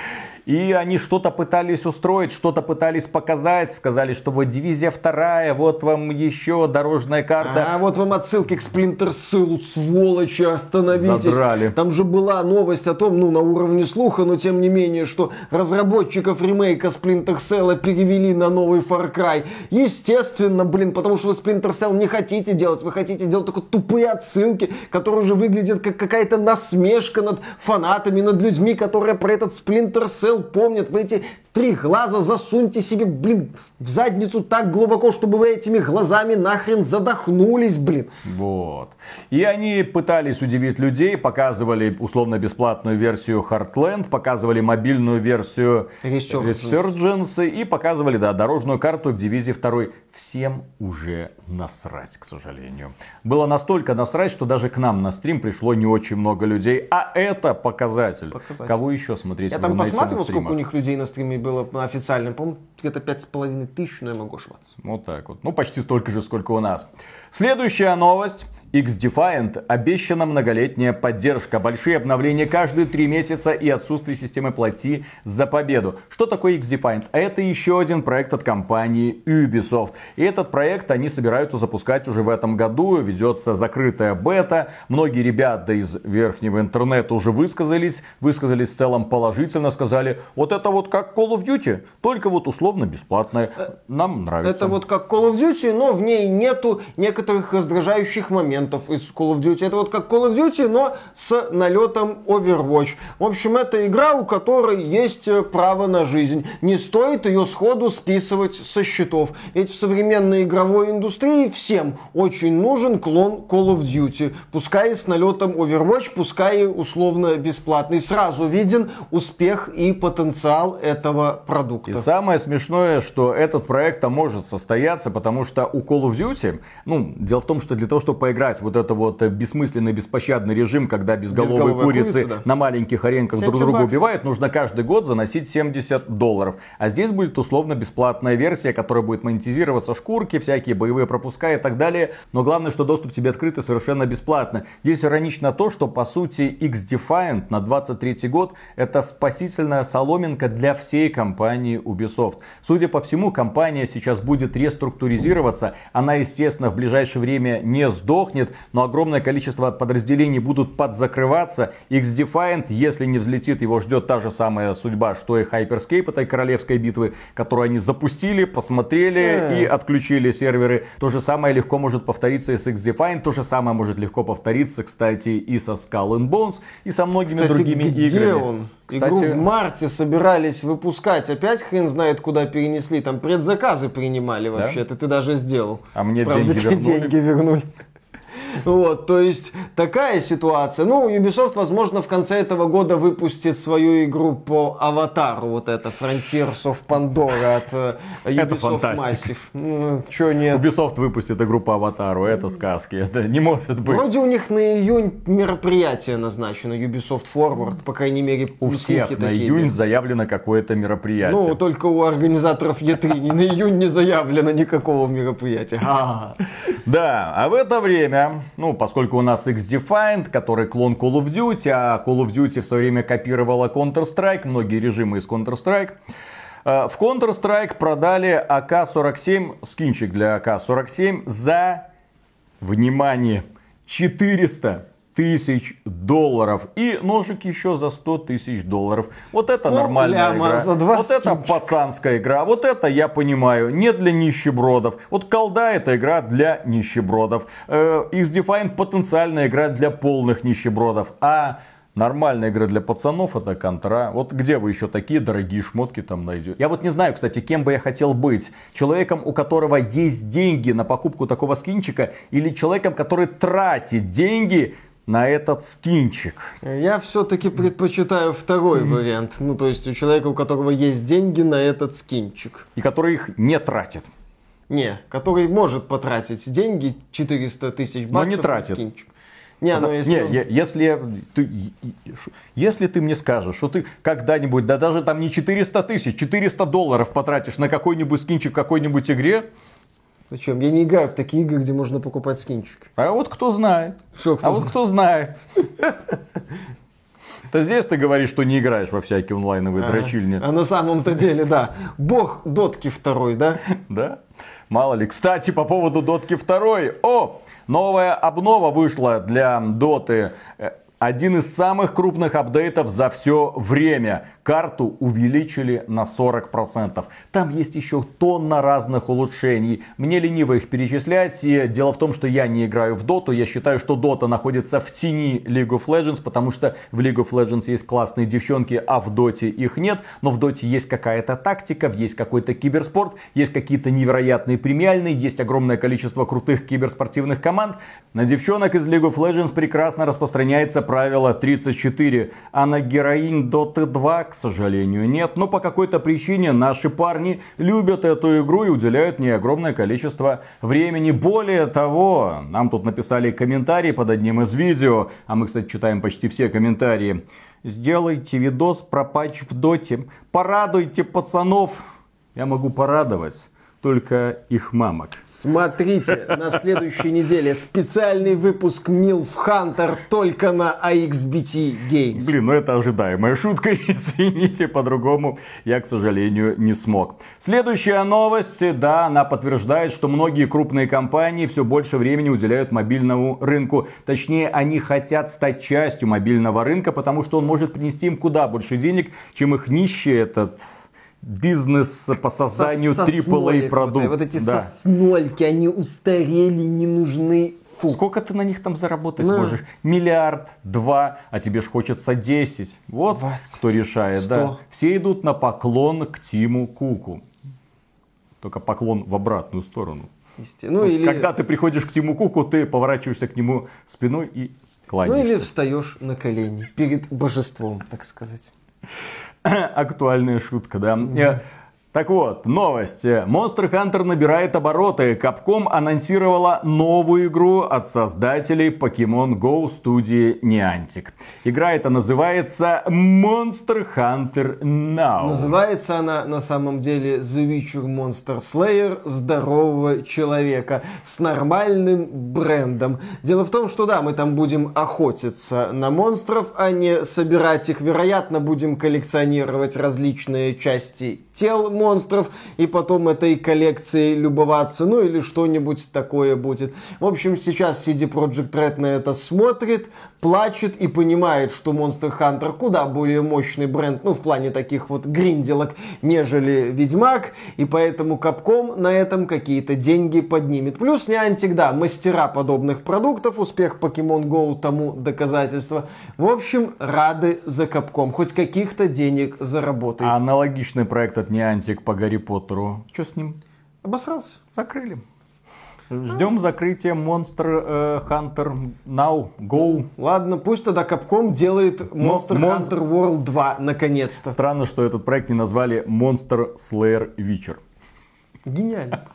B: И они что-то пытались устроить, что-то пытались показать. Сказали, что вот дивизия вторая, вот вам еще дорожная карта.
A: А вот вам отсылки к Splinter Cell, сволочи, остановитесь. Задрали. Там же была новость о том, ну на уровне слуха, но тем не менее, что разработчиков ремейка Splinter Cell перевели на новый Far Cry. Естественно, блин, потому что вы Splinter Cell не хотите делать, вы хотите делать только тупые отсылки, которые уже выглядят как какая-то насмешка над фанатами, над людьми, которые про этот Splinter Cell помнят, вы эти три глаза засуньте себе, блин, в задницу так глубоко, чтобы вы этими глазами нахрен задохнулись, блин.
B: Вот. И они пытались удивить людей, показывали условно-бесплатную версию Heartland, показывали мобильную версию
A: Resurgence.
B: И показывали, да, дорожную карту к дивизии второй. Всем уже насрать, к сожалению. Было настолько насрать, что даже к нам на стрим пришло не очень много людей. А это показатель.
A: Показатель.
B: Кого еще смотреть
A: Я там посматривал, сколько у них людей на стриме было на официальном. По-моему, где-то пять с половиной тысяч, но я могу ошибаться.
B: Вот так вот. Ну, почти столько же, сколько у нас. Следующая новость. X-Defiant обещана многолетняя поддержка, большие обновления каждые три месяца и отсутствие системы плати за победу. Что такое X-Defiant? Это еще один проект от компании Ubisoft. И этот проект они собираются запускать уже в этом году. Ведется закрытая бета. Многие ребята из верхнего интернета уже высказались. Высказались в целом положительно. Сказали, вот это вот как Call of Duty, только вот условно бесплатное. Нам нравится.
A: Это вот как Call of Duty, но в ней нету некоторых раздражающих моментов из Call of Duty. Это вот как Call of Duty, но с налетом Overwatch. В общем, это игра, у которой есть э, право на жизнь. Не стоит ее сходу списывать со счетов. Ведь в современной игровой индустрии всем очень нужен клон Call of Duty. Пускай с налетом Overwatch, пускай условно бесплатный. Сразу виден успех и потенциал этого продукта.
B: И самое смешное, что этот проект может состояться, потому что у Call of Duty, ну, дело в том, что для того, чтобы поиграть вот это вот э, бессмысленный, беспощадный режим, когда безголовые
A: Безголовая
B: курицы
A: курица, да.
B: на маленьких аренках друг
A: 70
B: друга
A: баксов.
B: убивают, нужно каждый год заносить 70 долларов. А здесь будет условно бесплатная версия, которая будет монетизироваться шкурки, всякие боевые пропуска и так далее. Но главное, что доступ тебе открыт и совершенно бесплатно. Здесь иронично то, что по сути X-Defiant на 23 год это спасительная соломинка для всей компании Ubisoft. Судя по всему, компания сейчас будет реструктуризироваться. Она, естественно, в ближайшее время не сдохнет, но огромное количество подразделений будут подзакрываться. X-Defiant, если не взлетит, его ждет та же самая судьба, что и Hyperscape этой королевской битвы, которую они запустили, посмотрели
A: Э.
B: и отключили серверы. То же самое легко может повториться и с X-Defiant, то же самое может легко повториться, кстати, и со Skull and Bones, и со многими
A: Кстати,
B: другими
A: где
B: играми.
A: он?
B: Кстати,
A: Игру в марте собирались выпускать. Опять хрен знает, куда перенесли. Там предзаказы принимали вообще. Это ты даже сделал.
B: А мне
A: Правда,
B: деньги вернули.
A: деньги вернули. Вот, то есть такая ситуация. Ну, Ubisoft, возможно, в конце этого года выпустит свою игру по Аватару, вот это Frontiers of Pandora от э,
B: Это
A: Ubisoft
B: фантастика.
A: Massive. Ну, чё нет?
B: Ubisoft выпустит игру по Аватару, это сказки, это не может быть.
A: Вроде у них на июнь мероприятие назначено, Ubisoft Forward, по крайней мере,
B: У всех на
A: такие
B: июнь заявлено какое-то мероприятие.
A: Ну, только у организаторов Е3 ни на июнь не заявлено никакого мероприятия.
B: Да, а в это время, ну, поскольку у нас X-Defiant, который клон Call of Duty, а Call of Duty в свое время копировала Counter-Strike, многие режимы из Counter-Strike, э, в Counter-Strike продали АК-47, скинчик для АК-47 за, внимание, 400 тысяч долларов. И ножик еще за 100 тысяч долларов. Вот это
A: Пол
B: нормальная
A: ляма
B: игра.
A: за два
B: вот это
A: скинчика.
B: пацанская игра. Вот это я понимаю. Не для нищебродов. Вот колда это игра для нищебродов. Э, X-Defiant потенциальная игра для полных нищебродов. А Нормальная игра для пацанов это контра. Вот где вы еще такие дорогие шмотки там найдете? Я вот не знаю, кстати, кем бы я хотел быть. Человеком, у которого есть деньги на покупку такого скинчика, или человеком, который тратит деньги на этот скинчик.
A: я все-таки предпочитаю второй вариант. Ну, то есть у человека, у которого есть деньги на этот скинчик.
B: И который их не тратит.
A: Не, который может потратить деньги, 400 тысяч баксов
B: Но не тратит.
A: скинчик. Не, ну если...
B: Не,
A: он-
B: если, ты, если ты мне скажешь, что ты когда-нибудь, да даже там не 400 тысяч, 400 долларов потратишь на какой-нибудь скинчик в какой-нибудь игре,
A: Зачем? Я не играю в такие игры, где можно покупать скинчик.
B: а вот кто знает.
A: Что, кто
B: а вот кто знает. То здесь ты говоришь, что не играешь во всякие онлайновые дрочильни.
A: А на самом-то деле, да. Бог дотки второй, да?
B: Да? Мало ли. Кстати, по поводу Дотки 2. О, новая обнова вышла для Доты. Э, один из самых крупных апдейтов за все время. Карту увеличили на 40%. Там есть еще тонна разных улучшений. Мне лениво их перечислять. И дело в том, что я не играю в доту. Я считаю, что дота находится в тени League of Legends, потому что в League of Legends есть классные девчонки, а в доте их нет. Но в доте есть какая-то тактика, есть какой-то киберспорт, есть какие-то невероятные премиальные, есть огромное количество крутых киберспортивных команд. На девчонок из League of Legends прекрасно распространяется правило 34, а на героинь Dota 2, к сожалению, нет. Но по какой-то причине наши парни любят эту игру и уделяют мне огромное количество времени. Более того, нам тут написали комментарий под одним из видео, а мы, кстати, читаем почти все комментарии. Сделайте видос про патч в доте, порадуйте пацанов. Я могу порадовать только их мамок.
A: Смотрите, на следующей неделе специальный выпуск Milf Hunter только на AXBT Games.
B: Блин, ну это ожидаемая шутка, извините, по-другому я, к сожалению, не смог. Следующая новость, да, она подтверждает, что многие крупные компании все больше времени уделяют мобильному рынку. Точнее, они хотят стать частью мобильного рынка, потому что он может принести им куда больше денег, чем их нищий этот бизнес по созданию AAA продуктов.
A: Вот, вот эти да. соснольки, они устарели, не нужны.
B: Фу. Сколько ты на них там заработать ну. сможешь? Миллиард, два, а тебе ж хочется десять. Вот 20, кто решает, 100. да. Все идут на поклон к Тиму Куку. Только поклон в обратную сторону. Ну, вот, или... Когда ты приходишь к Тиму Куку, ты поворачиваешься к нему спиной и кланяешься.
A: Ну или встаешь на колени перед божеством, так сказать.
B: Актуальная шутка, да. Mm-hmm. Так вот, новость. Monster Hunter набирает обороты. Capcom анонсировала новую игру от создателей Pokemon Go студии Niantic. Игра эта называется Monster Hunter Now.
A: Называется она на самом деле The Witcher Monster Slayer здорового человека с нормальным брендом. Дело в том, что да, мы там будем охотиться на монстров, а не собирать их. Вероятно, будем коллекционировать различные части тел монстров монстров и потом этой коллекцией любоваться, ну или что-нибудь такое будет. В общем, сейчас CD Projekt Red на это смотрит, плачет и понимает, что Monster Hunter куда более мощный бренд, ну в плане таких вот гринделок, нежели Ведьмак, и поэтому Capcom на этом какие-то деньги поднимет. Плюс Niantic, да, мастера подобных продуктов, успех Pokemon Go тому доказательство. В общем, рады за Capcom, хоть каких-то денег заработать.
B: А аналогичный проект от Niantic по Гарри Поттеру. Что с ним?
A: Обосрался.
B: Закрыли. Ждем закрытия Monster э, Hunter Now Go.
A: Ладно, пусть тогда Capcom делает Monster Mon- Hunter World 2 наконец-то.
B: Странно, что этот проект не назвали Monster Slayer Witcher.
A: Гениально.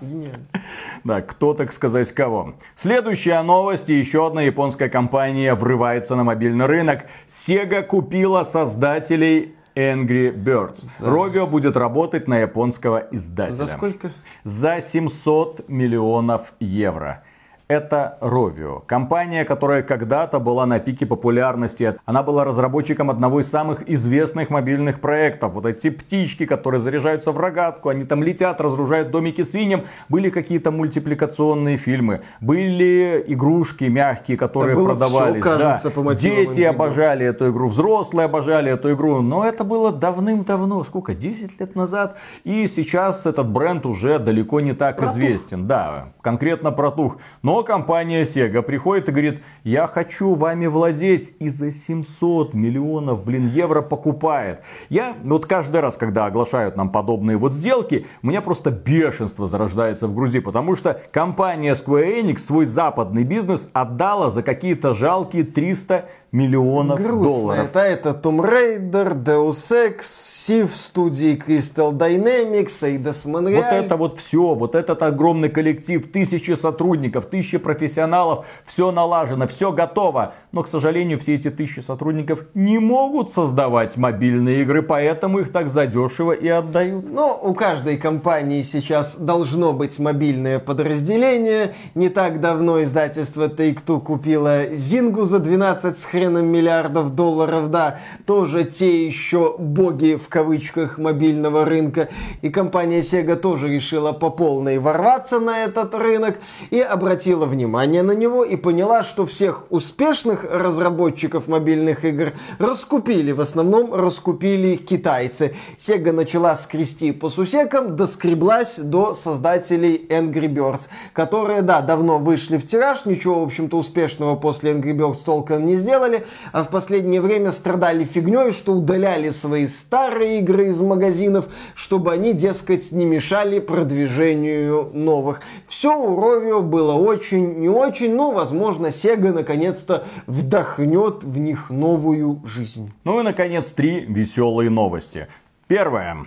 A: Гениально.
B: Да, кто, так сказать, кого. Следующая новость. Еще одна японская компания врывается на мобильный рынок. Sega купила создателей Angry Birds. За... Rovio будет работать на японского издателя.
A: За сколько?
B: За 700 миллионов евро это Rovio. Компания, которая когда-то была на пике популярности. Она была разработчиком одного из самых известных мобильных проектов. Вот эти птички, которые заряжаются в рогатку, они там летят, разгружают домики свиньям. Были какие-то мультипликационные фильмы. Были игрушки мягкие, которые да продавались. Все, кажется, да. по Дети обожали эту игру, взрослые обожали эту игру. Но это было давным-давно, сколько, 10 лет назад. И сейчас этот бренд уже далеко не так протух. известен. Да, конкретно протух. Но но компания Sega приходит и говорит, я хочу вами владеть и за 700 миллионов, блин, евро покупает. Я вот каждый раз, когда оглашают нам подобные вот сделки, у меня просто бешенство зарождается в груди, потому что компания Square Enix свой западный бизнес отдала за какие-то жалкие 300 миллионов Грустно. долларов.
A: Это, это Tomb Raider, Deus Ex, Civ студии Crystal Dynamics, Eidos Montreal.
B: Вот это вот все, вот этот огромный коллектив, тысячи сотрудников, тысячи профессионалов, все налажено, все готово. Но, к сожалению, все эти тысячи сотрудников не могут создавать мобильные игры, поэтому их так задешево и отдают.
A: Но у каждой компании сейчас должно быть мобильное подразделение. Не так давно издательство Take-Two купило Зингу за 12 с хрен хреном миллиардов долларов, да, тоже те еще боги в кавычках мобильного рынка. И компания Sega тоже решила по полной ворваться на этот рынок и обратила внимание на него и поняла, что всех успешных разработчиков мобильных игр раскупили. В основном раскупили китайцы. Sega начала скрести по сусекам, доскреблась до создателей Angry Birds, которые, да, давно вышли в тираж, ничего, в общем-то, успешного после Angry Birds толком не сделали, а в последнее время страдали фигней, что удаляли свои старые игры из магазинов, чтобы они, дескать, не мешали продвижению новых. Все у Ровио было очень, не очень, но, возможно, Sega наконец-то вдохнет в них новую жизнь.
B: Ну и, наконец, три веселые новости. Первое.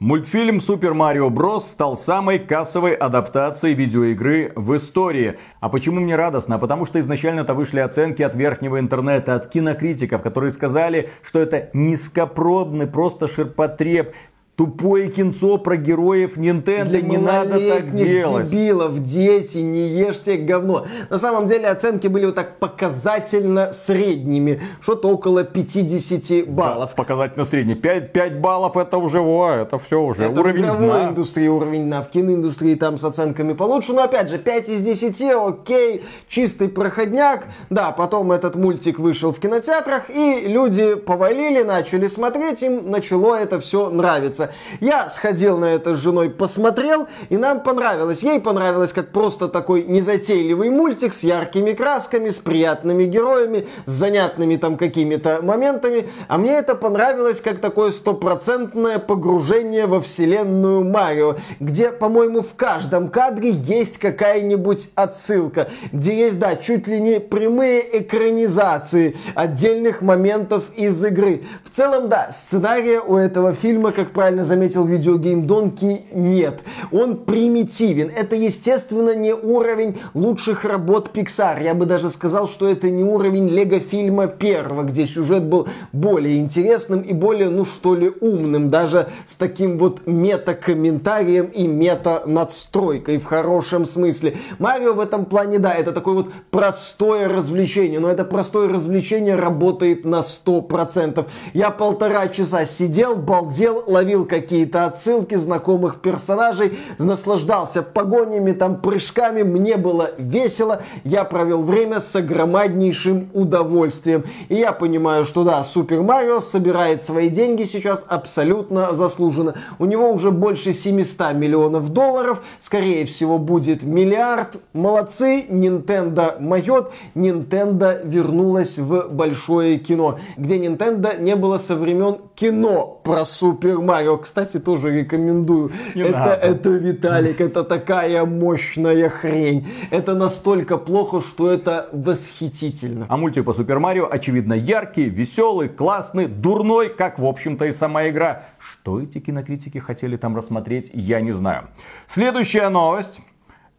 B: Мультфильм Super Mario Bros. стал самой кассовой адаптацией видеоигры в истории. А почему мне радостно? А потому что изначально-то вышли оценки от верхнего интернета, от кинокритиков, которые сказали, что это низкопробный просто ширпотреб. Тупое кинцо про героев Nintendo, не надо так делать.
A: дебилов, дети, не ешьте говно. На самом деле оценки были вот так показательно средними. Что-то около 50 баллов.
B: Показательно средний. 5, 5 баллов это уже, о, это все уже
A: это
B: уровень
A: в игровой дна. индустрии уровень дна. В киноиндустрии там с оценками получше. Но опять же, 5 из 10, окей, чистый проходняк. Да, потом этот мультик вышел в кинотеатрах, и люди повалили, начали смотреть, им начало это все нравиться. Я сходил на это с женой, посмотрел, и нам понравилось. Ей понравилось как просто такой незатейливый мультик с яркими красками, с приятными героями, с занятными там какими-то моментами. А мне это понравилось как такое стопроцентное погружение во вселенную Марио, где, по-моему, в каждом кадре есть какая-нибудь отсылка, где есть, да, чуть ли не прямые экранизации отдельных моментов из игры. В целом, да, сценария у этого фильма, как правильно правильно заметил видеогейм Донки, нет. Он примитивен. Это, естественно, не уровень лучших работ Pixar. Я бы даже сказал, что это не уровень Лего фильма первого, где сюжет был более интересным и более, ну что ли, умным. Даже с таким вот мета-комментарием и мета-надстройкой в хорошем смысле. Марио в этом плане, да, это такое вот простое развлечение. Но это простое развлечение работает на 100%. Я полтора часа сидел, балдел, ловил какие-то отсылки знакомых персонажей, наслаждался погонями, там прыжками, мне было весело, я провел время с огромнейшим удовольствием. И я понимаю, что да, Супер Марио собирает свои деньги сейчас абсолютно заслуженно. У него уже больше 700 миллионов долларов, скорее всего будет миллиард. Молодцы, Nintendo моет, Nintendo вернулась в большое кино, где Nintendo не было со времен кино про Супер Марио кстати, тоже рекомендую. Не это, надо. это, Виталик, это такая мощная хрень. Это настолько плохо, что это восхитительно.
B: А мультик по Супер Марио, очевидно, яркий, веселый, классный, дурной, как, в общем-то, и сама игра. Что эти кинокритики хотели там рассмотреть, я не знаю. Следующая новость.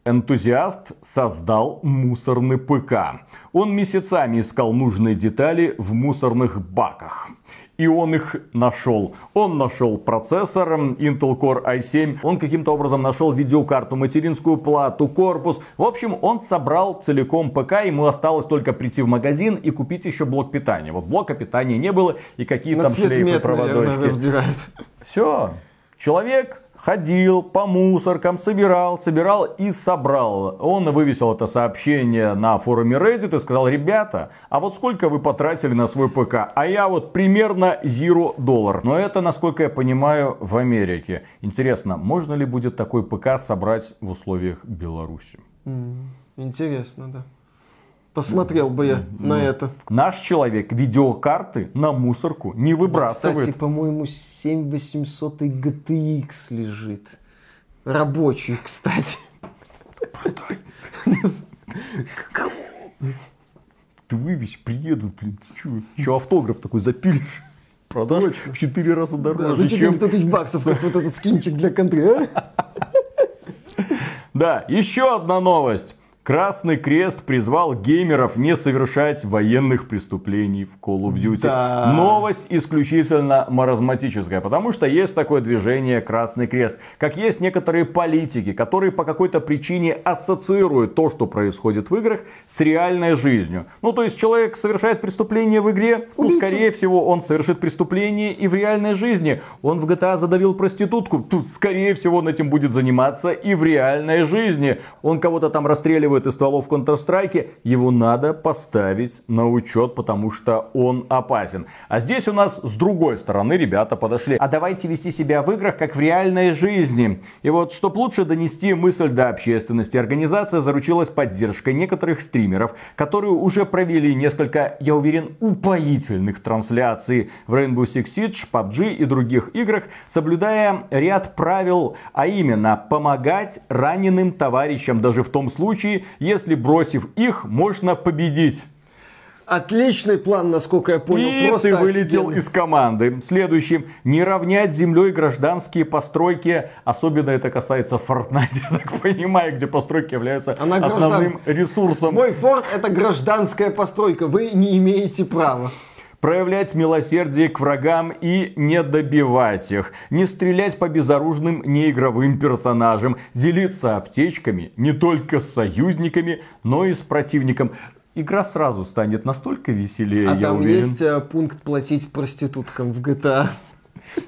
B: Энтузиаст создал мусорный ПК. Он месяцами искал нужные детали в мусорных баках и он их нашел. Он нашел процессор Intel Core i7, он каким-то образом нашел видеокарту, материнскую плату, корпус. В общем, он собрал целиком ПК, ему осталось только прийти в магазин и купить еще блок питания. Вот блока питания не было и какие там шлейфы, проводочки. Все, человек ходил по мусоркам, собирал, собирал и собрал. Он вывесил это сообщение на форуме Reddit и сказал, ребята, а вот сколько вы потратили на свой ПК? А я вот примерно zero доллар. Но это, насколько я понимаю, в Америке. Интересно, можно ли будет такой ПК собрать в условиях Беларуси?
A: Интересно, да. Посмотрел бы я на это.
B: Наш человек видеокарты на мусорку не выбрасывает.
A: Кстати, по-моему, 7800 GTX лежит. Рабочий, кстати. Продай.
B: Кому? Ты вывесь, приедут, блин, ты чё? Еще автограф такой запилишь. Точно. в 4 раза дороже, да,
A: за 400 чем... тысяч баксов, как вот этот скинчик для контры, а?
B: Да, еще одна новость. Красный Крест призвал геймеров не совершать военных преступлений в Call of Duty.
A: Да.
B: Новость исключительно маразматическая, потому что есть такое движение Красный Крест. Как есть некоторые политики, которые по какой-то причине ассоциируют то, что происходит в играх, с реальной жизнью. Ну, то есть человек совершает преступление в игре, ну, скорее всего, он совершит преступление и в реальной жизни. Он в GTA задавил проститутку, тут, скорее всего, он этим будет заниматься и в реальной жизни. Он кого-то там расстреливает из стволов в Counter-Strike, его надо поставить на учет, потому что он опасен. А здесь у нас с другой стороны ребята подошли. А давайте вести себя в играх, как в реальной жизни. И вот, чтобы лучше донести мысль до общественности, организация заручилась поддержкой некоторых стримеров, которые уже провели несколько, я уверен, упоительных трансляций в Rainbow Six Siege, PUBG и других играх, соблюдая ряд правил, а именно помогать раненым товарищам, даже в том случае, если бросив их, можно победить.
A: Отличный план, насколько я понял.
B: И
A: Просто
B: ты вылетел
A: офигенный.
B: из команды. Следующий. Не равнять землей гражданские постройки. Особенно это касается Fortnite, я так понимаю, где постройки являются
A: Она
B: основным ресурсом.
A: Мой форт это гражданская постройка. Вы не имеете права.
B: Проявлять милосердие к врагам и не добивать их, не стрелять по безоружным неигровым персонажам, делиться аптечками не только с союзниками, но и с противником. Игра сразу станет настолько веселее,
A: А
B: я
A: там
B: уверен.
A: есть э, пункт платить проституткам в GTA.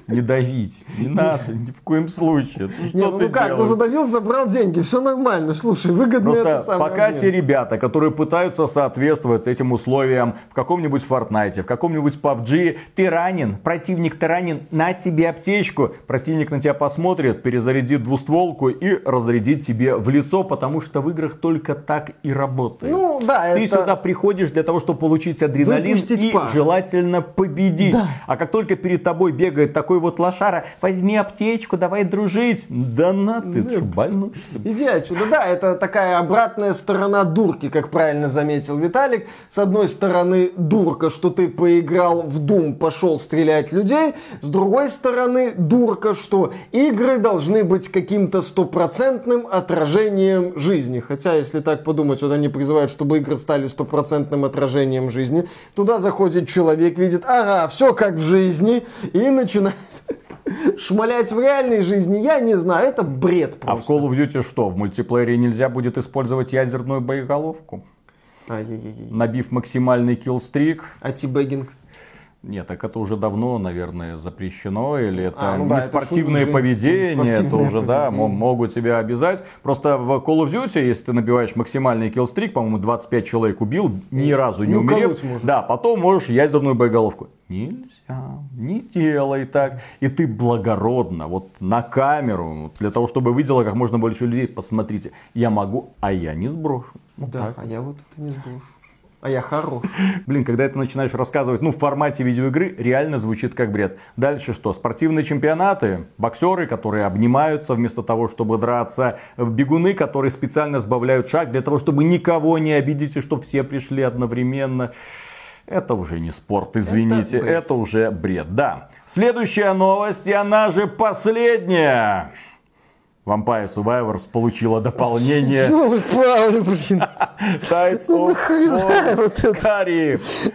B: Не давить, не надо, ни в коем случае. Ну, что
A: Не, ну,
B: ты
A: ну как, ну
B: делаешь?
A: задавил, забрал деньги, все нормально. Слушай, выгодно это самое.
B: пока
A: обмен.
B: те ребята, которые пытаются соответствовать этим условиям в каком-нибудь Fortnite, в каком-нибудь PUBG, ты ранен, противник ты ранен, на тебе аптечку, противник на тебя посмотрит, перезарядит двустволку и разрядит тебе в лицо, потому что в играх только так и работает.
A: Ну да,
B: Ты
A: это...
B: сюда приходишь для того, чтобы получить адреналин
A: Выпустить
B: и
A: пар.
B: желательно победить.
A: Да.
B: А как только перед тобой бегает такой вот лошара, возьми аптечку, давай дружить. Да на ты, ты что, больной?
A: Иди отсюда. Да, это такая обратная сторона дурки, как правильно заметил Виталик. С одной стороны, дурка, что ты поиграл в Doom, пошел стрелять людей. С другой стороны, дурка, что игры должны быть каким-то стопроцентным отражением жизни. Хотя, если так подумать, вот они призывают, чтобы игры стали стопроцентным отражением жизни. Туда заходит человек, видит, ага, все как в жизни, и начинает шмалять в реальной жизни. Я не знаю, это бред
B: А в
A: просто.
B: Call of Duty что? В мультиплеере нельзя будет использовать ядерную боеголовку? Набив максимальный киллстрик?
A: А тибэггинг?
B: Нет, так это уже давно, наверное, запрещено, или это
A: А, ну да, это
B: спортивное
A: уже
B: поведение, это уже, да,
A: поведение.
B: мо- могут тебя обязать. Просто в Call of Duty, если ты набиваешь максимальный киллстрик, по-моему, 25 человек убил, ни разу не
A: не
B: умерев, да, потом можешь ядерную боеголовку. Нельзя, не делай так. И ты благородно, вот на камеру, для того, чтобы видела как можно больше людей, посмотрите, я могу, а я не сброшу. Вот
A: Да,
B: так.
A: а я вот это не сброшу. А я хорош.
B: Блин, когда это начинаешь рассказывать, ну, в формате видеоигры, реально звучит как бред. Дальше что? Спортивные чемпионаты, боксеры, которые обнимаются вместо того, чтобы драться, бегуны, которые специально сбавляют шаг для того, чтобы никого не обидеть и чтобы все пришли одновременно. Это уже не спорт, извините,
A: Это
B: это, уже бред, да. Следующая новость, и она же последняя. Vampire Survivors получила дополнение
A: Ёлы-палы, блин.
B: Tides
A: Ну,
B: of
A: нахрена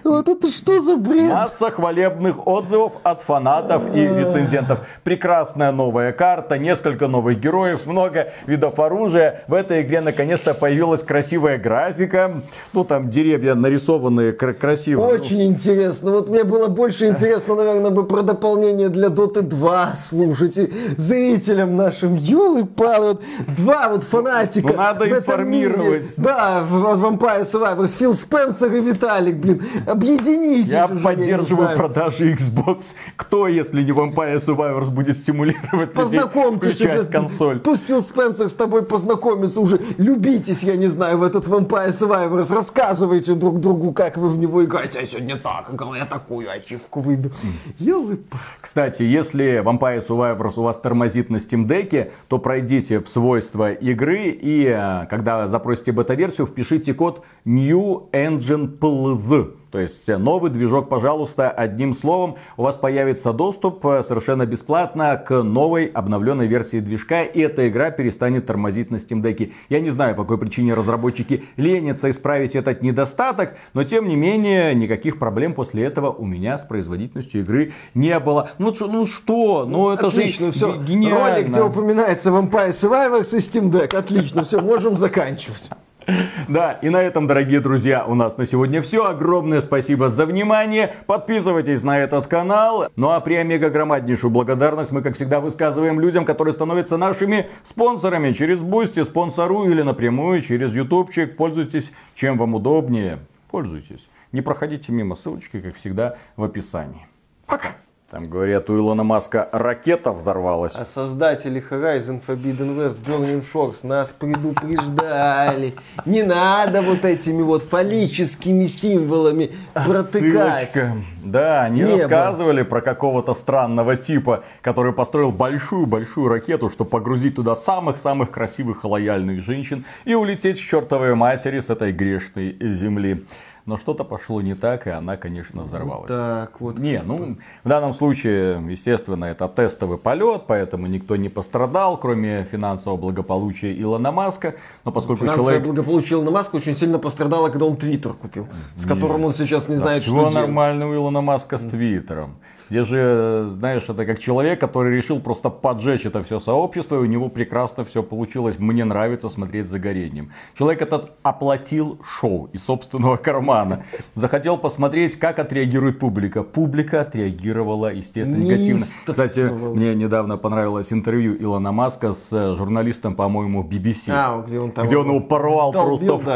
A: вот это? Что за бред?
B: Масса хвалебных отзывов от фанатов и рецензентов. Прекрасная новая карта, несколько новых героев, много видов оружия. В этой игре наконец-то появилась красивая графика. Ну, там деревья нарисованные кра- красиво.
A: Очень интересно. Вот мне было больше интересно, наверное, бы про дополнение для Доты 2 слушайте. Зрителям нашим. Ёлы-палы. Вот два вот фанатика.
B: Ну, надо информировать.
A: мире. Да, в Vampire Survivors. Фил Спенсер и Виталик, блин. Объединитесь
B: Я
A: уже,
B: поддерживаю
A: знаю.
B: продажи Xbox. Кто, если не Vampire Survivors, будет стимулировать людей
A: Познакомьтесь
B: включать
A: уже.
B: консоль?
A: Пусть Фил Спенсер с тобой познакомится уже. Любитесь, я не знаю, в этот Vampire Survivors. Рассказывайте друг другу, как вы в него играете. А сегодня так я такую ачивку выбил. елы
B: Кстати, если Vampire Survivors у вас тормозит на Steam Deck, то пройдите в свойства игры и э, когда запросите бета-версию, впишите код New Engine PLZ. То есть новый движок, пожалуйста, одним словом, у вас появится доступ э, совершенно бесплатно к новой обновленной версии движка, и эта игра перестанет тормозить на Steam Deck. Я не знаю, по какой причине разработчики ленятся исправить этот недостаток, но тем не менее, никаких проблем после этого у меня с производительностью игры не было. Ну, ну что, ну это
A: Отлично,
B: же
A: все.
B: гениально.
A: Ролик, где упоминается Vampire Survivors и Steam Deck. Отлично, все, можем заканчивать.
B: Да, и на этом, дорогие друзья, у нас на сегодня все. Огромное спасибо за внимание. Подписывайтесь на этот канал. Ну а преомегагромаднейшую благодарность мы, как всегда, высказываем людям, которые становятся нашими спонсорами через Boosty, спонсору или напрямую через Ютубчик. Пользуйтесь, чем вам удобнее. Пользуйтесь. Не проходите мимо ссылочки, как всегда, в описании. Пока. Там говорят, у Илона Маска ракета взорвалась.
A: А создатели Horizon Forbidden West Burning Shores нас предупреждали. Не надо вот этими вот фаллическими символами протыкать.
B: Ссылочка. Да, они
A: Небо.
B: рассказывали про какого-то странного типа, который построил большую-большую ракету, чтобы погрузить туда самых-самых красивых и лояльных женщин и улететь к чертовой матери с этой грешной земли. Но что-то пошло не так, и она, конечно, взорвалась.
A: Так, вот.
B: Не, ну, в данном случае, естественно, это тестовый полет, поэтому никто не пострадал, кроме финансового благополучия Илона Маска. Но поскольку
A: Финансовое
B: человек...
A: благополучие Илона Маска очень сильно пострадало, когда он Твиттер купил, с которым он сейчас не знает,
B: Все
A: что делать.
B: нормально у Илона Маска с Твиттером. Где же, знаешь, это как человек, который решил просто поджечь это все сообщество, и у него прекрасно все получилось. Мне нравится смотреть за горением. Человек этот оплатил шоу из собственного кармана. Захотел посмотреть, как отреагирует публика. Публика отреагировала, естественно, негативно. Кстати, мне недавно понравилось интервью Илона Маска с э, журналистом, по-моему, BBC.
A: А, где он там
B: где он его порвал
A: долбил,
B: просто в
A: да.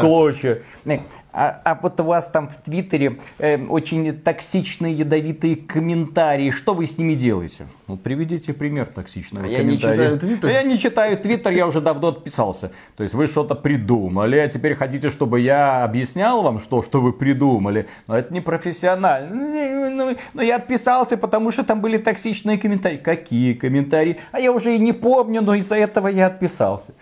B: А, а вот у вас там в Твиттере э, очень токсичные, ядовитые комментарии. Что вы с ними делаете? Ну, приведите пример токсичного
A: А я не
B: комментария.
A: читаю Твиттер.
B: А я не читаю Твиттер, я уже давно отписался. То есть вы что-то придумали, а теперь хотите, чтобы я объяснял вам, что, что вы придумали. Но это не профессионально. Ну, ну, ну, я отписался, потому что там были токсичные комментарии. Какие комментарии? А я уже и не помню, но из-за этого я отписался.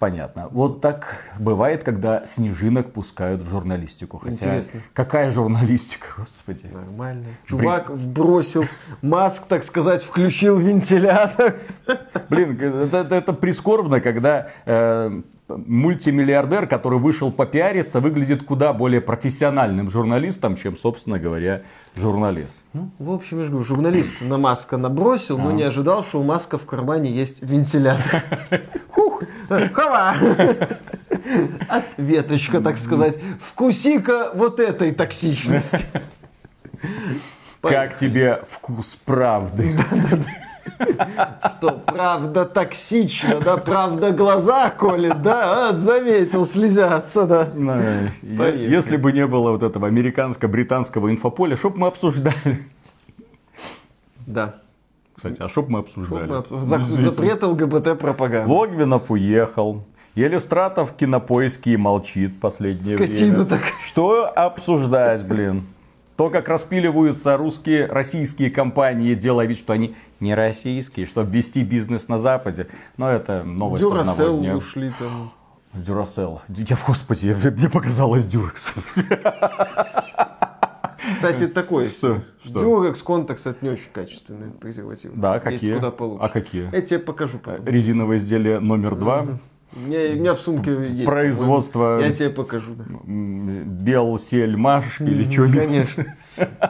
B: Понятно. Вот так бывает, когда снежинок пускают в журналистику. Хотя
A: Интересно.
B: какая журналистика, господи.
A: Нормально. Чувак вбросил, Маск, так сказать, включил вентилятор.
B: Блин, это, это- это прискорбно, когда э, мультимиллиардер, который вышел попиариться, выглядит куда более профессиональным журналистом, чем, собственно говоря, журналист.
A: Ну, в общем, я же говорю, журналист на Маска набросил, но не ожидал, что у Маска в кармане есть вентилятор. Хух, хава! Ответочка, так сказать. Вкуси-ка вот этой токсичности.
B: Как тебе вкус правды?
A: Что, правда токсично, да, правда глаза колет, да, а, заметил, слезятся, да.
B: Если бы не было вот этого американско-британского инфополя, что бы мы обсуждали?
A: Да.
B: Кстати, а что бы мы обсуждали?
A: Запрет ЛГБТ-пропаганды.
B: Логвинов уехал. Елистратов в кинопоиске и молчит последнее
A: Скотина
B: время.
A: такая.
B: Что обсуждать, блин? То, как распиливаются русские, российские компании, делая вид, что они не российские, чтобы вести бизнес на Западе. Но это новость одного
A: Дюрасел
B: дня.
A: ушли там.
B: Дюрасел. Я, господи, мне показалось Дюрекс.
A: Кстати, такой.
B: Что? Что?
A: Дюрекс Контакс это не очень качественный презерватив.
B: Да,
A: Есть
B: какие?
A: куда получше.
B: А какие?
A: Я тебе покажу потом.
B: Резиновое изделие номер два.
A: У меня, у меня в сумке есть.
B: Производство-.
A: Я тебе покажу. да.
B: Белсельмаш или что-нибудь.
A: Конечно.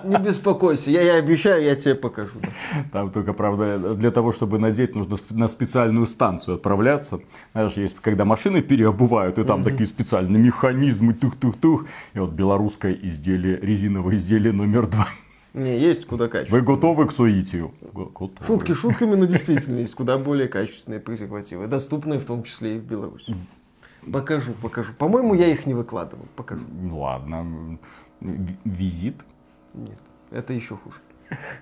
A: Не беспокойся, я, я обещаю, я тебе покажу. да.
B: Там только, правда, для того, чтобы надеть, нужно на специальную станцию отправляться. Знаешь, есть, когда машины переобувают, и там такие специальные механизмы, тух-тух-тух. И вот белорусское изделие, резиновое изделие номер два.
A: Не, есть куда качественнее.
B: Вы готовы к суитию? Го- Готовы.
A: Шутки шутками, но действительно есть куда более качественные презервативы, доступные в том числе и в Беларуси. Покажу, покажу. По-моему, я их не выкладывал. Покажу.
B: Ну ладно. Визит.
A: Нет, это еще хуже.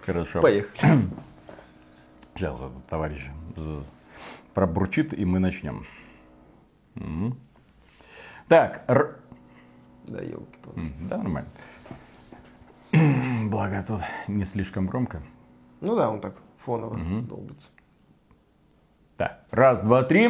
B: Хорошо.
A: Поехали.
B: Сейчас этот товарищ пробурчит, и мы начнем. Так, р-
A: Да, елки
B: да, нормально. Благо тут не слишком громко.
A: Ну да, он так фоново долбится.
B: Так, раз, два, три.